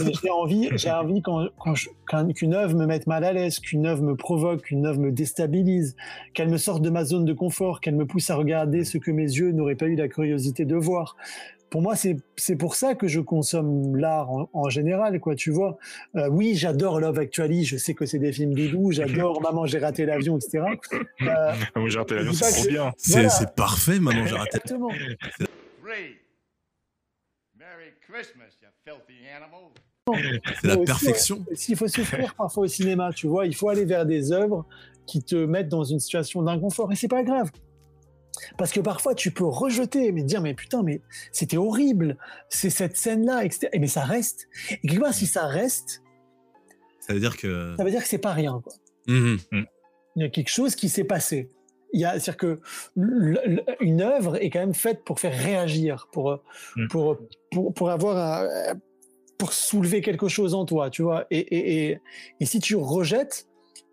S4: mais j'ai envie, j'ai envie quand, quand je- quand- qu'une œuvre me mette mal à l'aise, qu'une œuvre me provoque, qu'une œuvre me déstabilise, qu'elle me sorte de ma zone de confort, qu'elle me pousse à regarder ce que mes yeux n'auraient pas eu la curiosité de voir. Pour moi, c'est c'est pour ça que je consomme l'art en, en général, quoi. Tu vois. Euh, oui, j'adore Love Actually. Je sais que c'est des films doudous. J'adore Maman, j'ai raté l'avion, etc. Euh,
S5: Moi, j'ai raté l'avion, c'est trop bien.
S1: C'est
S4: voilà.
S1: c'est parfait, maman, j'ai raté.
S4: exactement.
S1: C'est la perfection.
S4: S'il faut souffrir parfois au cinéma, tu vois, il faut aller vers des œuvres qui te mettent dans une situation d'inconfort. Et c'est pas grave. Parce que parfois, tu peux rejeter, mais dire, mais putain, mais c'était horrible, c'est cette scène-là, etc. Et mais ça reste. Et quelque part, si ça reste,
S1: Ça veut dire que.
S4: ça veut dire que c'est pas rien, quoi.
S1: Mhm.
S4: Il y a quelque chose qui s'est passé. Il y a, c'est-à-dire que une œuvre est quand même faite pour faire réagir, pour, euh,
S5: Mm.
S4: pour, pour, pour avoir un- pour soulever quelque chose en toi, tu vois. Et, et, et, et si tu rejettes,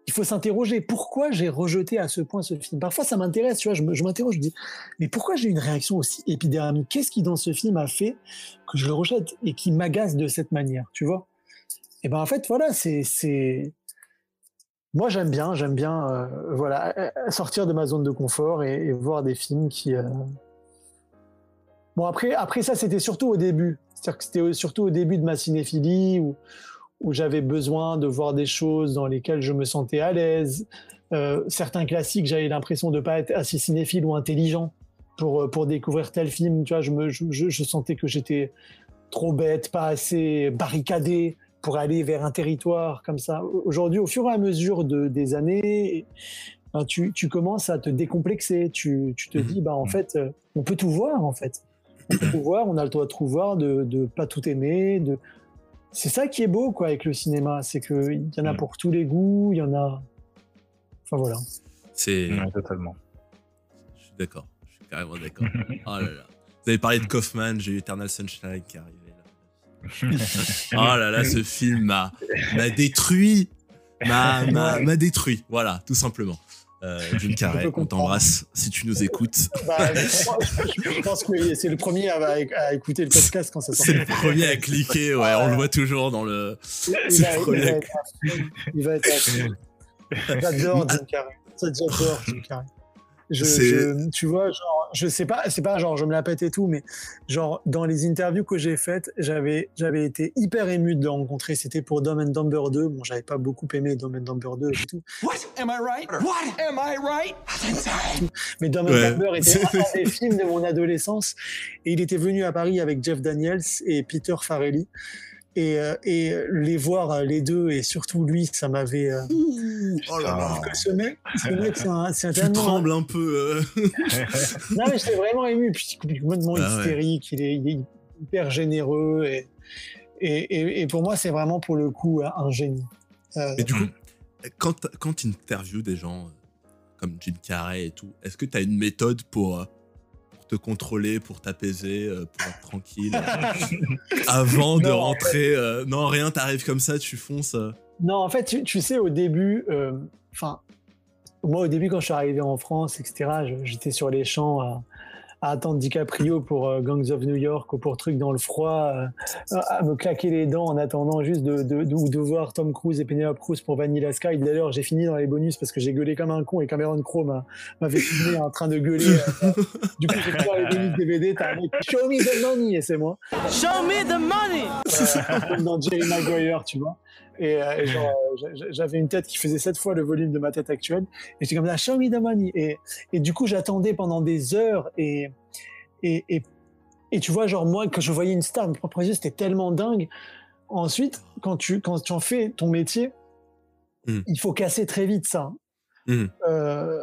S4: il faut s'interroger. Pourquoi j'ai rejeté à ce point ce film? Parfois, ça m'intéresse, tu vois. Je, me- je m'interroge, je dis, mais pourquoi j'ai une réaction aussi épidermique Qu'est-ce qui dans ce film a fait que je le rejette et qui m'agace de cette manière, tu vois? Et ben en fait, voilà, c'est c'est moi, j'aime bien, j'aime bien, euh, voilà, euh, sortir de ma zone de confort et, voir des films qui. euh, Bon, après, après ça, c'était surtout au début. C'est-à-dire que c'était surtout au début de ma cinéphilie où, j'avais besoin de voir des choses dans lesquelles je me sentais à l'aise. Certains classiques, j'avais l'impression de pas être assez cinéphile ou intelligent pour, pour découvrir tel film. Tu vois, je, me, je- je sentais que j'étais trop bête, pas assez barricadé pour aller vers un territoire comme ça. Aujourd'hui, au fur et à mesure de, des années, ben, tu, tu commences à te décomplexer. Tu, tu te
S1: Mhm.
S4: dis, bah, en fait, euh, on peut tout voir, en fait. On peut tout voir, on a le droit de tout voir, de ne pas tout aimer. De... C'est ça qui est beau quoi, avec le cinéma, c'est qu'il y en a
S5: Mhm.
S4: pour tous les goûts, il y en a... Enfin voilà.
S1: C'est.
S5: Ouais, totalement.
S1: Je suis d'accord. Je suis carrément d'accord. Oh là là. Vous avez parlé de Kaufman, j'ai eu Eternal Sunshine qui là. Oh là là, ce film m'a détruit. M'a détruit. Voilà, tout simplement. Euh, Jim Carrey, on t'embrasse si tu nous écoutes.
S4: Bah, je, pense que c'est le premier à, à écouter le podcast quand ça sort.
S1: C'est le premier à cliquer, ouais, on le voit toujours dans le.
S4: Il va,
S1: le
S4: il
S1: premier
S4: va
S1: à-
S4: être à. Il va être à. J'adore Jim Carrey. J'adore Jim Carrey. Je, je- tu vois, genre, je sais pas, c'est pas genre je me la pète et tout, mais genre dans les interviews que j'ai faites, j'avais, j'avais été hyper ému de le rencontrer. C'était pour Dumb and Dumber 2. Bon, j'avais pas beaucoup aimé Dumb and Dumber 2 et tout.
S8: What? Am I right? What? Am I right?
S4: Mais Dumb and
S1: Ouais.
S4: Dumber était un des films de mon adolescence. Et il était venu à Paris avec Jeff Daniels et Peter Farrelly. Et, euh, et les voir euh, les deux, et surtout lui, ça m'avait. euh,
S1: Oh là là.
S4: que ce mec, ce mec, c'est un, c'est un
S1: Tu
S4: tellement-
S1: trembles un peu. euh.
S4: Non, mais j'étais vraiment ému. Puis il est complètement
S1: Ah ouais.
S4: hystérique. Il, est, il est hyper généreux. Et, et, et, et pour moi, c'est vraiment pour le coup un génie. Euh,
S1: Et du coup, quand, quand tu interviews des gens euh, comme Jim Carrey et tout, est-ce que tu as une méthode pour, euh, pour te contrôler, pour t'apaiser, euh, pour être tranquille. Avant de
S4: Non, en
S1: rentrer, euh, non, rien, t'arrives comme ça, tu fonces. euh.
S4: Non, en fait, tu, tu sais, au début, enfin, moi, au début, quand je suis arrivé en France, etc., j'étais sur les champs à, attendre DiCaprio pour euh, Gangs of New York ou pour Truc dans le froid, euh, à me claquer les dents en attendant juste de, de, de, voir Tom Cruise et Penelope Cruz pour Vanilla Sky. D'ailleurs, j'ai fini dans les bonus parce que j'ai gueulé comme un con et Cameron Crowe m'a- m'avait filmé en train de gueuler. euh, du coup, j'ai pris les bonus DVD, t'as un mec, Show me the money, et c'est moi.
S9: Show me the money!
S4: Comme dans Jerry Maguire, tu vois. Et, euh, et genre, j'a- j'a- j'avais une tête qui faisait sept fois le volume de ma tête actuelle. Et j'étais comme là, show me the money. Et, et du coup, j'attendais pendant des heures. Et, et, et, et tu vois, genre, moi, quand je voyais une star, mes propres yeux, c'était tellement dingue. Ensuite, quand tu, quand tu en fais ton métier,
S1: Mm.
S4: il faut casser très vite ça.
S1: Mm.
S4: Euh,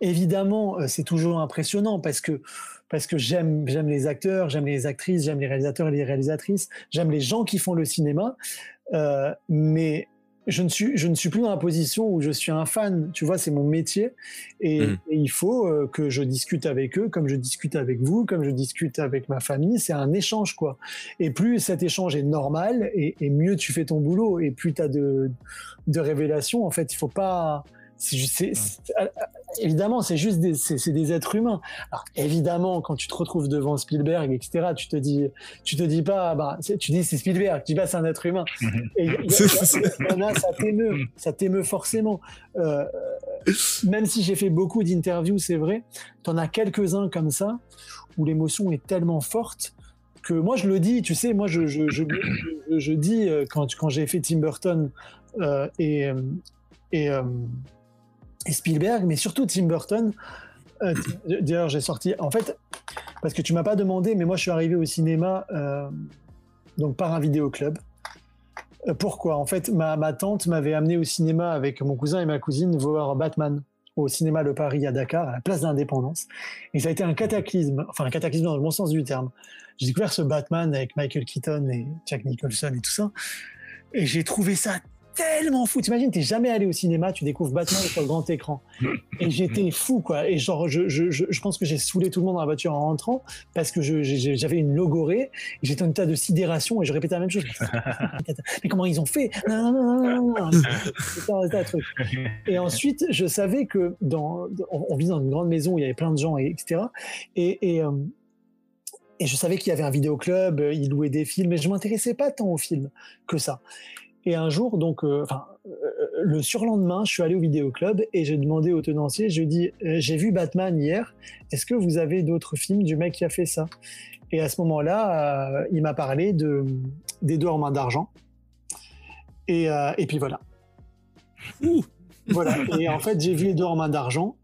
S4: évidemment, euh, c'est toujours impressionnant parce que parce que j'aime j'aime les acteurs, j'aime les actrices, j'aime les réalisateurs et les réalisatrices, j'aime les gens qui font le cinéma, euh, mais je ne suis je ne suis plus dans la position où je suis un fan. Tu vois, c'est mon métier et,
S1: Mm.
S4: et il faut euh, que je discute avec eux, comme je discute avec vous, comme je discute avec ma famille. C'est un échange quoi. Et plus cet échange est normal et, et mieux tu fais ton boulot et plus tu as de de révélations. En fait, il faut pas c'est c'est- euh, évidemment, c'est juste des, c'est, c'est des êtres humains. Alors, évidemment, quand tu te retrouves devant Spielberg, etc., tu te dis, tu te dis pas, bah, c'est- tu dis c'est Spielberg, tu dis pas c'est un être humain. Et il y a- il y, a- il y en a, ça t'émeut, ça t'émeut forcément. Euh, même si j'ai fait beaucoup d'interviews, c'est vrai, t'en as quelques-uns comme ça où l'émotion est tellement forte que moi je le dis, tu sais, moi je, je, je, dis euh, quand, quand j'ai fait Tim Burton euh, et, euh, et, euh, Spielberg, mais surtout Tim Burton. euh, D'ailleurs, j'ai sorti. En fait, parce que tu m'as pas demandé, mais moi, je suis arrivé au cinéma euh, donc par un vidéoclub. Euh, Pourquoi? En fait, ma, ma tante m'avait amené au cinéma avec mon cousin et ma cousine voir Batman au cinéma Le Paris à Dakar, à la place d'Indépendance. Et ça a été un cataclysme, enfin un cataclysme dans le bon sens du terme. J'ai découvert ce Batman avec Michael Keaton et Jack Nicholson et tout ça. Et j'ai trouvé ça tellement fou. T'imagines, t'es jamais allé au cinéma, tu découvres Batman sur le grand écran. Et j'étais fou, quoi. Et genre, je, je, je, je pense que j'ai saoulé tout le monde dans la voiture en rentrant parce que j'avais une logorée, j'étais en état de sidération et je répétais la même chose. Mais comment ils ont fait? Non, non, non, un- truc. Et ensuite, je savais que dans, on, vit dans une grande maison où il y avait plein de gens, et, etc. Et, et, euh, et je savais qu'il y avait un vidéoclub, euh, ils louaient des films, mais je m'intéressais pas tant aux films que ça. Et un jour, donc, euh, enfin, euh, le surlendemain, je suis allé au vidéoclub et j'ai demandé au tenancier, je lui ai dit, euh, j'ai vu Batman hier, est-ce que vous avez d'autres films du mec qui a fait ça? Et à ce moment-là, il m'a parlé de d'Edouard en main d'argent. Et, et puis voilà. Voilà. Et en fait, j'ai vu Edouard en main d'argent.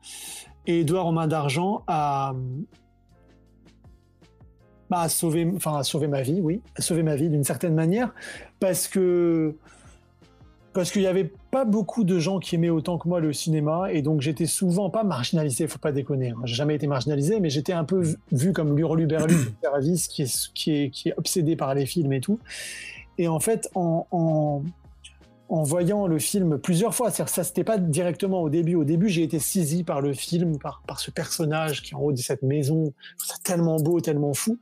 S4: Et Edouard en main d'argent a, bah, a sauvé, enfin, a sauvé ma vie, oui, a sauvé ma vie d'une certaine manière, parce que parce qu'il y avait pas beaucoup de gens qui aimaient autant que moi le cinéma, et donc j'étais souvent pas marginalisé, faut pas déconner. Hein. J'ai jamais été marginalisé, mais j'étais un peu vu, comme l'hurluberlu de qui est, qui est qui est obsédé par les films et tout. Et en fait, en en voyant le film plusieurs fois. C'est-à-dire, ça, c'était pas directement au début. Au début, j'ai été saisi par le film, par, par ce personnage qui est en haut de cette maison. Ça tellement beau, tellement fou.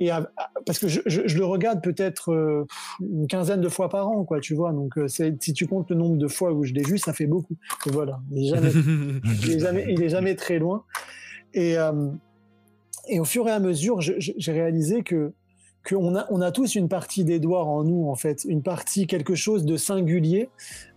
S4: Et à- parce que je, je- je le regarde peut-être euh, une quinzaine de fois par an, quoi, tu vois. Donc, euh, c'est- si tu comptes le nombre de fois où je l'ai vu, ça fait beaucoup. Et voilà. Il est jamais, il est jamais, il est jamais très loin. Et, euh, et au fur et à mesure, j'ai réalisé que qu'on a, on a tous une partie d'Edouard en nous, en fait, une partie, quelque chose de singulier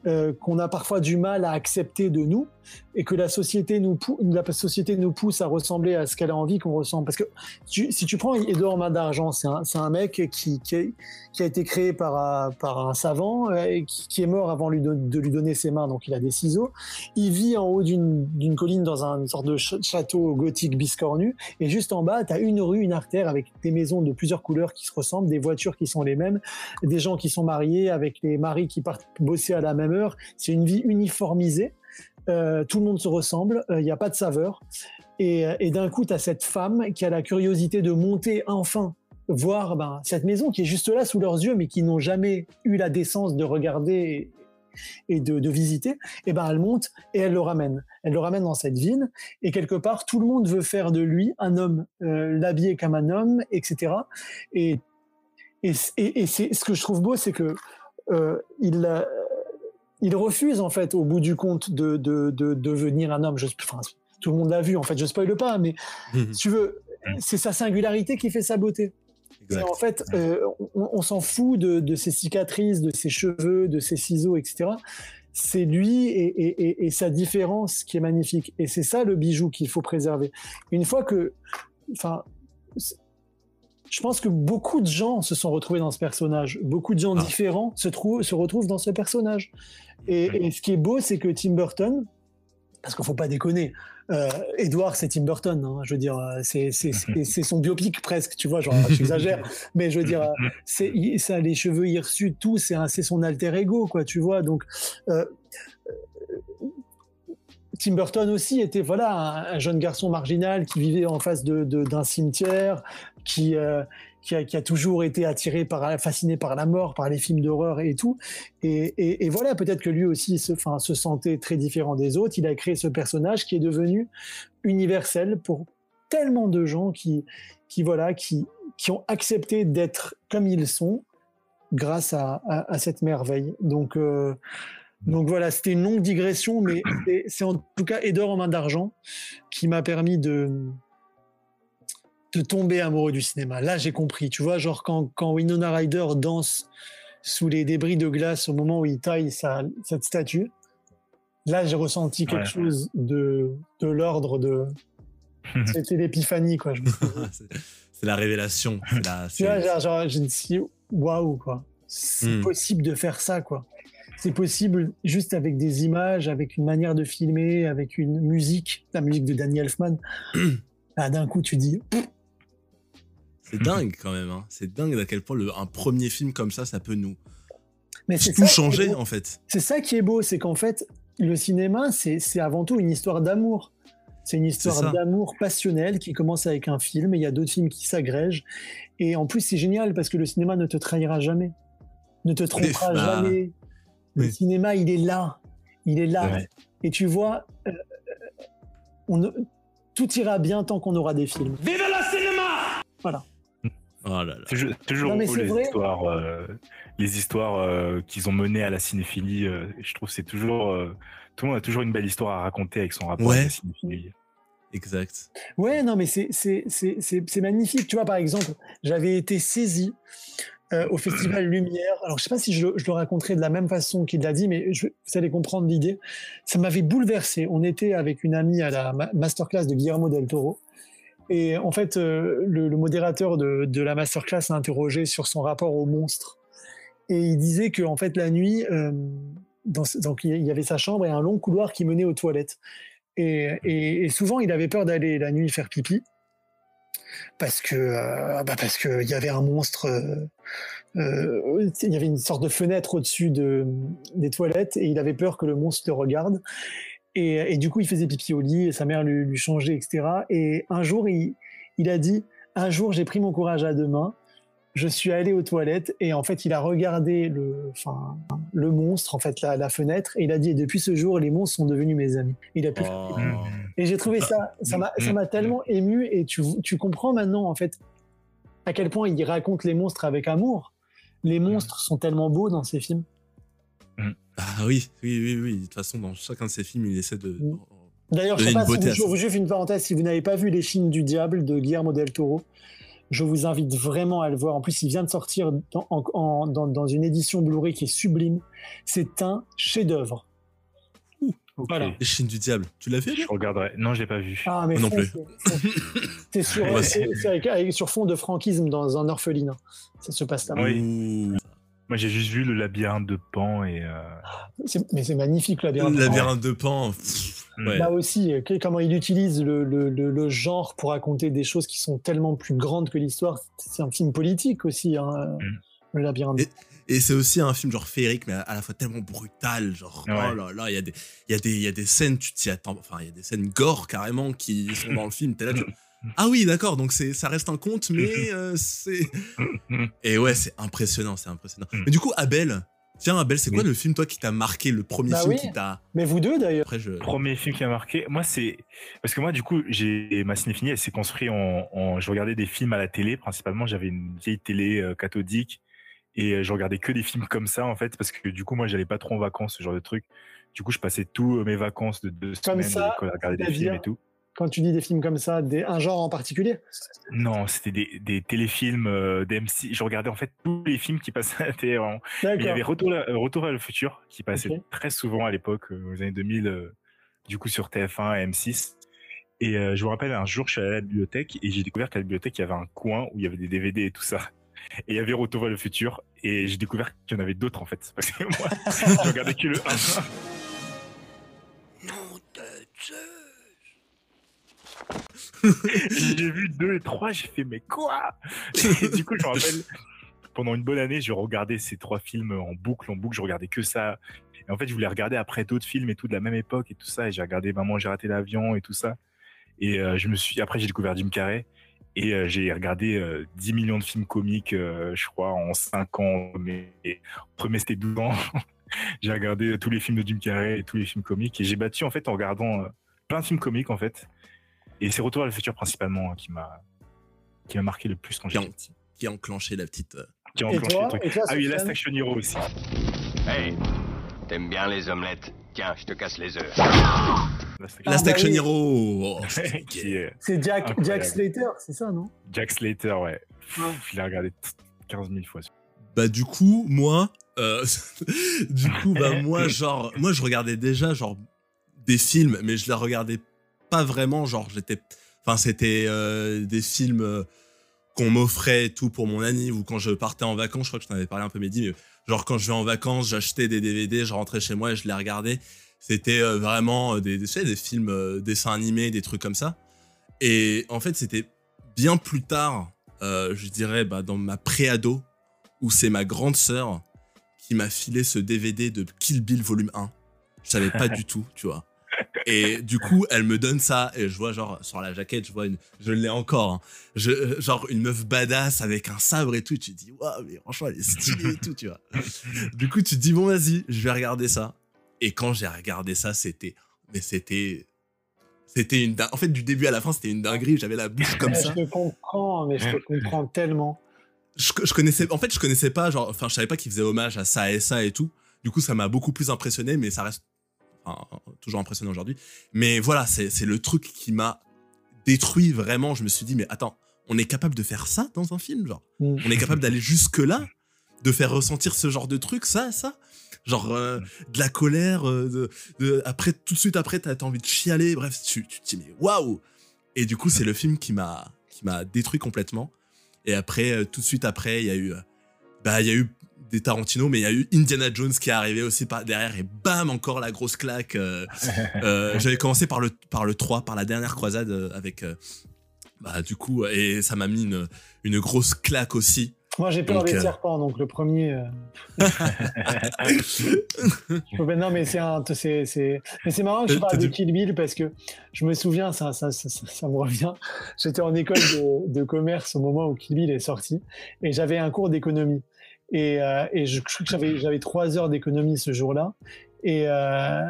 S4: euh, qu'on a parfois du mal à accepter de nous et que la société nous, la société nous pousse à ressembler à ce qu'elle a envie qu'on ressemble. Parce que si tu prends Edouard Main d'Argent, c'est un, un mec qui, qui, a été créé par, un- par un savant euh, et qui, est mort avant de lui donner ses mains, donc il a des ciseaux. Il vit en haut d'une colline dans un sorte de ch- château gothique biscornu et juste en bas, tu as une rue, une artère avec des maisons de plusieurs couleurs qui se ressemblent, des voitures qui sont les mêmes, des gens qui sont mariés avec les maris qui partent bosser à la même C'est une vie uniformisée. Euh, tout le monde se ressemble, il n'y a pas de saveur. Et, euh, d'un coup, tu as cette femme qui a la curiosité de monter enfin voir ben, cette maison qui est juste là sous leurs yeux, mais qui n'ont jamais eu la décence de regarder et de, visiter, et ben elle monte et elle le ramène. Elle le ramène dans cette ville et quelque part tout le monde veut faire de lui un homme, euh, l'habiller comme un homme, etc. Et et, c'est ce que je trouve beau, c'est que euh, il euh, il refuse en fait au bout du compte de de, de, devenir un homme. Je, enfin, tout le monde l'a vu en fait. Je spoile pas, mais si tu veux, c'est sa singularité qui fait sa beauté. Et en fait, euh, on, on s'en fout de, de ses cicatrices, de ses cheveux, de ses ciseaux, etc. C'est lui et, et, et, et sa différence qui est magnifique. Et c'est ça le bijou qu'il faut préserver. Une fois que, enfin, je pense que beaucoup de gens se sont retrouvés dans ce personnage. Beaucoup de gens
S1: Ah.
S4: différents se, se retrouvent dans ce personnage. Et, et ce qui est beau, c'est que Tim Burton, parce qu'il faut pas déconner, euh, Edward, c'est Tim Burton. hein, je veux dire, euh, c'est son biopic presque, tu vois. Genre, j'exagère, mais je veux dire, euh, c'est il- ça, les cheveux hirsutes, tout, c'est son alter ego, quoi. Tu vois, donc. euh, Tim Burton aussi était voilà un, un jeune garçon marginal qui vivait en face de- de- d'un cimetière, qui, euh, qui, a, toujours été attiré par fasciné par la mort, par les films d'horreur et tout. Et, voilà, peut-être que lui aussi se, enfin, se sentait très différent des autres. Il a créé ce personnage qui est devenu universel pour tellement de gens qui, voilà, qui, ont accepté d'être comme ils sont grâce à, cette merveille. Donc euh, donc voilà, c'était une longue digression, mais c'est en tout cas Edor en main d'argent qui m'a permis de, de tomber amoureux du cinéma. Là, j'ai compris, tu vois, genre quand, quand Winona Ryder danse sous les débris de glace au moment où il taille sa, cette statue, là, j'ai ressenti quelque
S5: Ouais.
S4: chose de, de l'ordre de... C'était l'épiphanie, quoi.
S1: C'est la révélation. la-
S4: tu vois, genre, genre, je me suis dit, waouh, quoi. C'est
S1: Hmm.
S4: possible de faire ça, quoi. C'est possible juste avec des images, avec une manière de filmer, avec une musique, la musique de Danny Elfman. Là, d'un coup, tu dis,
S1: C'est dingue quand même. hein. C'est dingue à quel point le- un premier film comme ça, ça peut nous
S4: mais c'est
S1: tout
S4: ça
S1: changer en fait.
S4: C'est ça qui est beau, c'est qu'en fait, le cinéma, c'est c'est avant tout une histoire d'amour. C'est une histoire d'amour passionnel qui commence avec un film et il y a d'autres films qui s'agrègent. Et en plus, c'est génial parce que le cinéma ne te trahira jamais, ne te trompera
S1: bah,
S4: jamais. Le
S1: oui.
S4: cinéma, il est là, il est là.
S5: Ouais.
S4: Et tu vois, euh, on tout ira bien tant qu'on aura des films.
S8: Vive le cinéma
S4: Voilà.
S1: Oh là là.
S5: Toujours,
S4: Non,
S5: les histoires, euh, les histoires euh, qu'ils ont menées à la cinéphilie. euh, je trouve que c'est toujours. euh, tout le monde a toujours une belle histoire à raconter avec son rapport
S1: Ouais.
S5: à la cinéphilie.
S1: Exact.
S4: Ouais, non, mais c'est- c'est c'est- c'est- c'est magnifique. Tu vois, par exemple, j'avais été saisi euh, au Festival Lumière. Alors, je sais pas si je, le- je le raconterai de la même façon qu'il l'a dit, mais je- vous allez comprendre l'idée. Ça m'avait bouleversé. On était avec une amie à la ma- masterclass de Guillermo del Toro. Et en fait, euh, le, modérateur de, la masterclass a interrogé sur son rapport au monstre. Et il disait que en fait, la nuit, euh, il y avait sa chambre et un long couloir qui menait aux toilettes. Et, souvent, il avait peur d'aller la nuit faire pipi parce que euh, bah parce que il y avait un monstre. il y avait une sorte de fenêtre au-dessus de, des toilettes et il avait peur que le monstre le regarde. Et, et du coup, il faisait pipi au lit et sa mère lui, lui changeait, etc. Et un jour, il, il a dit Un jour, j'ai pris mon courage à deux mains. Je suis allé aux toilettes et en fait, il a regardé le, enfin, le monstre, en fait, la, la fenêtre, et il a dit et depuis ce jour, les monstres sont devenus mes amis. Il a pu
S1: Oh.
S4: Et j'ai trouvé ça, ça m'a, ça m'a tellement ému et tu, tu comprends maintenant en fait à quel point il raconte les monstres avec amour. Les monstres sont tellement beaux dans ces films.
S1: Ah oui, oui, oui, oui. De toute façon, dans chacun de ces films, il essaie de.
S4: Mm. D'ailleurs, je sais pas
S1: une
S4: si vous, juste une parenthèse, si vous n'avez pas vu Les Chines du Diable de Guillermo del Toro, je vous invite vraiment à le voir. En plus, il vient de sortir dans, en- en- dans- dans une édition Blu-ray qui est sublime. C'est un chef-d'œuvre.
S5: Ok.
S4: Voilà.
S1: Les Chines du Diable. Tu l'as fait
S5: Je regarderai. Non, je l'ai pas vu.
S4: Ah, mais
S1: Moi non plus.
S4: C'est sur, avec- avec- fond de franquisme dans un orphelinat. Ça se passe là.
S5: Oui. Moi, j'ai juste vu le labyrinthe de Pan et. euh,
S4: C'est- Mais c'est magnifique, le
S1: Le
S4: labyrinthe.
S1: labyrinthe de Pan. pff, ouais.
S4: Là aussi, euh, comment il utilise le, le- le- le genre pour raconter des choses qui sont tellement plus grandes que l'histoire. C'est un film politique aussi, hein,
S5: Mm.
S4: le labyrinthe.
S1: Et- Et c'est aussi un film genre féerique, mais à la fois tellement brutal. Genre,
S5: Ouais.
S1: oh là là, il y, a des- il y, a des- il y a des scènes, tu t'y attends. Enfin, il y a des scènes gore carrément qui sont dans le film. T'es là, tu. Ah oui, d'accord, donc c'est, ça reste un conte, mais euh, c'est. Et ouais, c'est impressionnant, c'est impressionnant.
S5: Mm.
S1: Mais du coup, Abel, Tiens, Abel, c'est quoi
S5: Oui.
S1: le film, toi, qui t'a marqué, le premier
S4: Bah
S1: film
S4: oui.
S1: qui t'a.
S4: Mais vous deux d'ailleurs.
S1: Après, je.
S5: Premier film qui a marqué, moi c'est parce que moi du coup j'ai ma cinéphilie elle s'est construite en, en- je regardais des films à la télé principalement j'avais une vieille télé euh, cathodique et euh, je regardais que des films comme ça en fait parce que du coup moi j'allais pas trop en vacances ce genre de truc du coup je passais tous mes vacances de deux
S4: Comme
S5: semaines
S4: ça,
S5: à regarder des films et tout
S4: Quand tu dis des films comme ça, des, un genre en particulier?
S5: Non c'était des, des téléfilms euh, d'MC je regardais en fait tous les films qui passaient à la télé vraiment. Il y avait. Retour, à- Retour vers le futur qui passait très souvent à l'époque, euh, aux années 2000, euh, du coup sur TF1 et M6. Et euh, je me rappelle un jour, je suis allé à la bibliothèque et j'ai découvert qu'à la bibliothèque, il y avait un coin où il y avait des DVD et tout ça. Et il y avait Retour vers le futur et j'ai découvert qu'il y en avait d'autres en fait. Parce que moi, je regardais que le 1. J'ai vu 2 et 3, j'ai fait mais quoi? Et du coup, je me rappelle, pendant une bonne année, je regardais ces trois films en boucle, en boucle, je regardais que ça. Et en fait, je voulais regarder après d'autres films et tout de la même époque et tout ça. Et j'ai regardé Maman, j'ai raté l'avion et tout ça. Et euh, je me suis, après, j'ai découvert Jim Carrey. Et euh, j'ai regardé euh, 10 millions de films comiques, euh, je crois, en 5 ans, mais entre mes c'était 12 ans. j'ai regardé tous les films de Jim Carrey et tous les films comiques. Et j'ai battu, en fait, en regardant plein de films comiques, en fait. Et c'est Retour à le futur, principalement, hein, qui m'a qui m'a marqué le plus quand j'étais petit.
S1: qui a enclenché la petite. euh,
S5: Qui a enclenché
S4: toi
S5: le truc.
S4: Toi,
S5: Ah oui, Last Action Hero aussi.
S10: Hey, t'aimes bien les omelettes? Tiens, je te casse les œufs.
S5: Last Action
S1: Last
S4: bah.
S1: Hero. Oh,
S4: C'est Jack. Jack Slater, c'est ça, non?
S5: Jack Slater, ouais.
S4: Ouais.
S5: Il a regardé t- 15 000 fois.
S1: Bah du coup, moi, euh, du coup, bah moi, genre, moi je regardais déjà genre des films, mais je les regardais pas vraiment, genre j'étais, enfin c'était euh, des films euh, qu'on m'offrait tout pour mon anniv ou quand je partais en vacances, je crois que je t'en avais parlé un peu Mehdi, mais genre quand je vais en vacances, j'achetais des DVD, je rentrais chez moi et je les regardais. C'était euh, vraiment des, des, des films dessins animés, des trucs comme ça. Et en fait, c'était bien plus tard, je dirais, bah, dans ma pré-ado, où c'est ma grande sœur qui m'a filé ce DVD de Kill Bill volume 1. Je savais pas du tout, tu vois. Et du coup, elle me donne ça et je vois genre sur la jaquette, je vois une, je l'ai encore, hein. je, genre une meuf badass avec un sabre et tout. Tu te dis waouh, mais franchement elle est stylée et tout, tu vois. Du coup, tu te dis bon vas-y, je vais regarder ça. Et quand j'ai regardé ça, c'était, mais c'était, c'était une, en fait du début à la fin, c'était une dinguerie. J'avais la bouche comme ça.
S4: Je te comprends, mais je te comprends tellement.
S1: je, je connaissais en fait je connaissais pas genre enfin je savais pas qu'il faisait hommage à ça et ça et tout du coup ça m'a beaucoup plus impressionné mais ça reste enfin, toujours impressionnant aujourd'hui. Mais voilà c'est le truc qui m'a détruit vraiment. Je me suis dit mais attends on est capable de faire ça dans un film genre?
S4: Mm.
S1: on est capable d'aller jusque là de faire ressentir ce genre de truc ça ça? Genre euh, de la colère euh, de, de- après tout de suite après t'as t'as envie de chialer bref tu, tu te dis mais waouh! Et du coup c'est le film qui m'a qui m'a détruit complètement. Et après, euh, tout de suite après, il y a eu, bah, il y a eu des Tarantino, mais il y a eu Indiana Jones qui est arrivé aussi par derrière et bam, encore la grosse claque. euh, euh, J'avais commencé par le, par le 3, par la dernière croisade euh, avec, euh, bah, du coup, et ça m'a mis une, une grosse claque aussi.
S4: Moi, j'ai peur des serpents, donc le premier. non, mais c'est un, c'est, c'est, mais c'est marrant que je parle de Kill Bill parce que je me souviens, ça, ça, ça, ça- ça me revient. J'étais en école de, de commerce au moment où Kill Bill est sorti et j'avais un cours d'économie. Et, euh, et je, crois que j'avais, trois heures d'économie ce jour-là. Et, euh,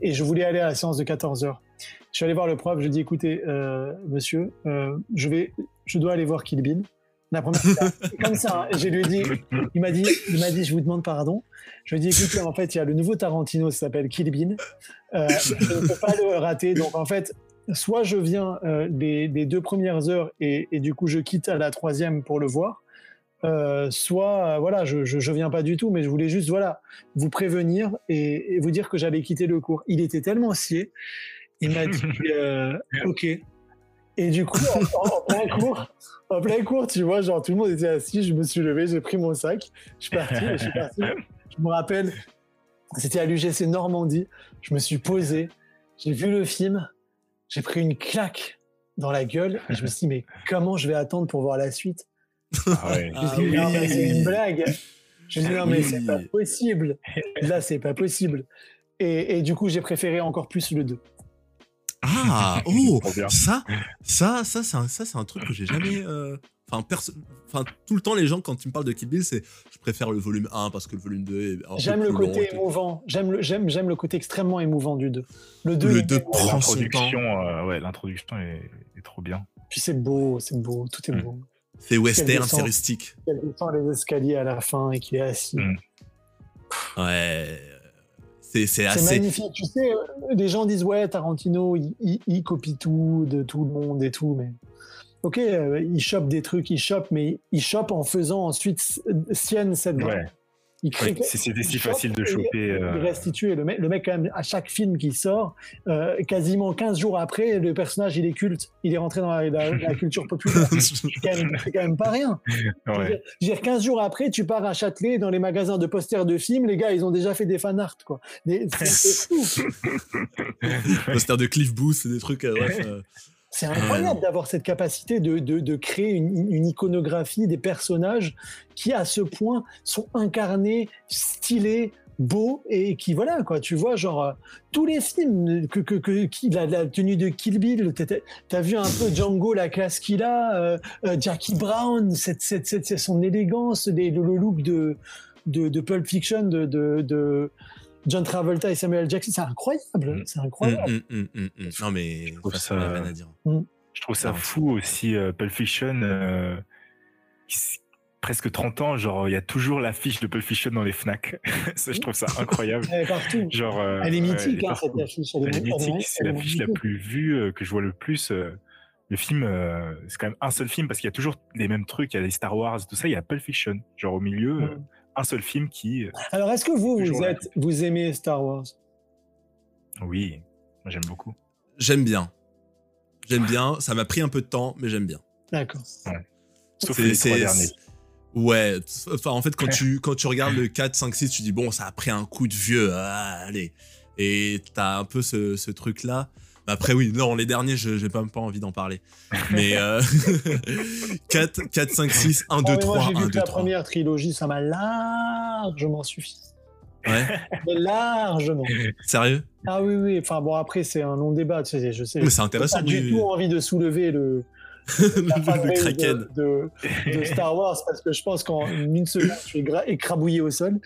S4: et je voulais aller à la séance de 14 heures. Je suis allé voir le prof, je lui ai dit écoutez, euh, monsieur, je, vais, je dois aller voir Kill Bill. La première fois, comme ça, hein. lui dit, il m'a dit, il m'a dit, je vous demande pardon. Je lui ai dit, écoutez, en fait, il y a le nouveau Tarantino, ça s'appelle Kill Bill. Je ne peux pas le rater. Donc, en fait, soit je viens euh, les deux premières heures et, et du coup, je quitte à la troisième pour le voir. Euh, soit, euh, voilà, je, je, je viens pas du tout, mais je voulais juste, voilà, vous prévenir et, et vous dire que j'allais quitter le cours. Il était tellement scié, il m'a dit, euh, ok. Et du coup, en, plein cours, en plein cours, tu vois, genre tout le monde était assis, je me suis levé, j'ai pris mon sac, je suis parti, je suis parti. Je me rappelle, c'était à l'UGC Normandie, je me suis posé, j'ai vu le film, j'ai pris une claque dans la gueule, et je me suis dit, mais comment je vais attendre pour voir la suite?
S5: Ah ouais.
S1: Ah
S4: Je me suis dit, non, mais c'est
S1: oui.
S4: une blague. Je me suis dit, non, mais c'est
S1: Oui.
S4: pas possible. Là, c'est pas possible. Et, et du coup, j'ai préféré encore plus le 2.
S1: Ah, oh, ça, ça, ça, c'est un, ça, c'est un truc que j'ai jamais. euh, Enfin, perso- enfin, tout le temps, les gens, quand tu me parles de Kill Bill, c'est je préfère le volume 1 parce que le volume 2 est un peu
S4: J'aime le côté émouvant. J'aime le, j'aime, j'aime le côté extrêmement émouvant du 2. Le 2,
S1: Le
S4: il-
S1: 2 prend son temps.
S5: L'introduction, euh, ouais, l'introduction est, est trop bien.
S4: Puis c'est beau, c'est beau, tout est
S5: Mm.
S1: C'est western, c'est rustique.
S4: Elle descend les escaliers à la fin et qu'il est assis.
S5: Mm.
S1: Ouais. C'est c'est
S4: C'est
S1: assez.
S4: magnifique. Tu sais, euh, les gens disent ouais, Tarantino, il, il- il copie tout de tout le monde et tout, mais ok, euh, il chope des trucs, il chope, mais il chope en faisant ensuite sienne cette
S5: Ouais. C'était si facile de choper, euh,
S4: restitue. Le mec, le mec, quand même, à chaque film qui sort, euh, quasiment 15 jours après, le personnage, il est culte. Il est rentré dans la, la- la culture populaire. C'est quand, même- c'est quand même pas rien. Je veux
S5: Ouais.
S4: dire- je veux dire, 15 jours après, tu pars à Châtelet, dans les magasins de posters de films, les gars, ils ont déjà fait des fan art, quoi. Des- C'est fou.
S1: Poster de Cliff Booth, des trucs. euh, bref, euh,
S4: C'est
S1: Ouais,
S4: incroyable d'avoir cette capacité de, de, de créer une, une iconographie des personnages qui, à ce point, sont incarnés, stylés, beaux et qui, voilà, quoi, tu vois, genre, euh, tous les films, que, que, que, qui, la, la tenue de Kill Bill, t'as- vu un peu Django, la classe qu'il a, euh, euh, Jackie Brown, cette, cette, cette- son élégance, les- le, le look de, de, de Pulp Fiction, de, de John Travolta et Samuel Jackson, c'est incroyable, c'est incroyable.
S1: hum, hum. Non, mais.
S5: trouve
S1: ça,
S5: ça-
S1: on a rien à dire.
S5: Je trouve ça fou aussi, euh, Pulp Fiction. euh, presque 30 ans, genre, il y a toujours l'affiche de Pulp Fiction dans les Fnac. ça, je trouve ça incroyable.
S4: Elle est partout.
S5: Genre, euh,
S4: Elle est
S5: ouais,
S4: mythique, hein, cette affiche. Elle
S5: Elle est mythique, c'est
S4: est
S5: l'affiche la plus vue euh, que je vois le plus. euh, le film, euh, c'est quand même un seul film parce qu'il y a toujours les mêmes trucs. Il y a les Star Wars, tout ça. Il y a Pulp Fiction. Genre au milieu, euh,
S4: Mm.
S5: Un seul film qui. euh,
S4: Alors, est-ce que vous, vous, êtes, vous aimez Star Wars?
S5: Oui, j'aime beaucoup.
S1: J'aime bien. J'aime bien. Ça m'a pris un peu de temps, mais j'aime bien.
S4: D'accord.
S5: Sauf
S1: C'est-
S5: les
S1: c'est-
S5: trois derniers.
S1: Ouais, enfin en fait quand tu quand tu regardes le 4 5 6, tu dis bon, ça a pris un coup de vieux. ah, allez. Et t'as un peu ce, ce truc là. Après oui, non, les derniers, je j'ai pas pas envie d'en parler. Mais euh, 4 4 5 6 1 2
S4: Ah, mais
S1: 3
S4: moi, j'ai
S1: 1
S4: vu
S1: 2
S4: que la
S1: 3.
S4: première trilogie, ça m'a largement suffi.
S1: Ouais.
S4: Largement.
S1: Sérieux?
S4: Ah oui, oui. Enfin, bon, après, c'est un long débat. Tu sais, je sais.
S1: Mais c'est intéressant,
S4: J'ai pas du
S1: oui.
S4: tout envie de soulever le.
S1: Le Kraken.
S4: de, de, de Star Wars parce que je pense qu'en une seconde, je suis écrabouillé au sol.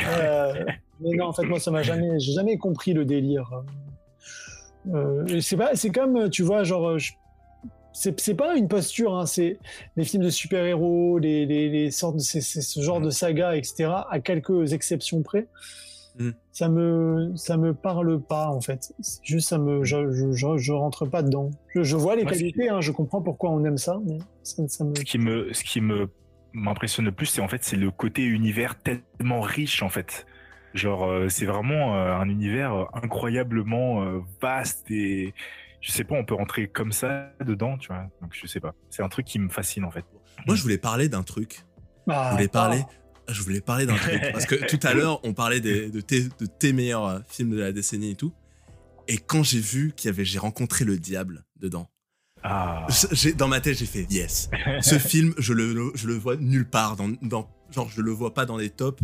S4: Euh, mais non, en fait, moi, ça m'a jamais, j'ai jamais compris le délire. Euh, c'est pas, c'est comme, tu vois, genre, euh, je- c'est c'est pas une posture, hein, c'est les films de super-héros, les, les, les sortes de c'est- c'est ce genre de saga, etc. À quelques exceptions près,
S1: Mm.
S4: ça me, ça me parle pas en fait. C'est Juste, ça me, je, je, je, je rentre pas dedans. Je, vois les
S5: Moi, ce qui-
S4: qualités, hein, je comprends pourquoi on aime ça, mais ça, ça me.
S5: Ce qui me, ce qui me m'impressionne le plus, c'est en fait c'est le côté univers tellement riche en fait. Genre euh, c'est vraiment euh, un univers euh, incroyablement euh, vaste et je sais pas, on peut rentrer comme ça dedans, tu vois. Donc je sais pas, c'est un truc qui me fascine en fait.
S1: Moi je voulais parler d'un truc.
S4: Ah,
S1: Je voulais parler
S4: ah.
S1: je voulais parler d'un truc parce que tout à l'heure on parlait des- de, tes, de tes meilleurs films de la décennie et tout. Et quand j'ai vu qu'il y avait j'ai rencontré le diable dedans.
S5: Ah.
S1: J'ai- dans ma tête, j'ai fait yes. Ce film, je le, je le vois nulle part. Dans, dans- genre, je le vois pas dans les tops.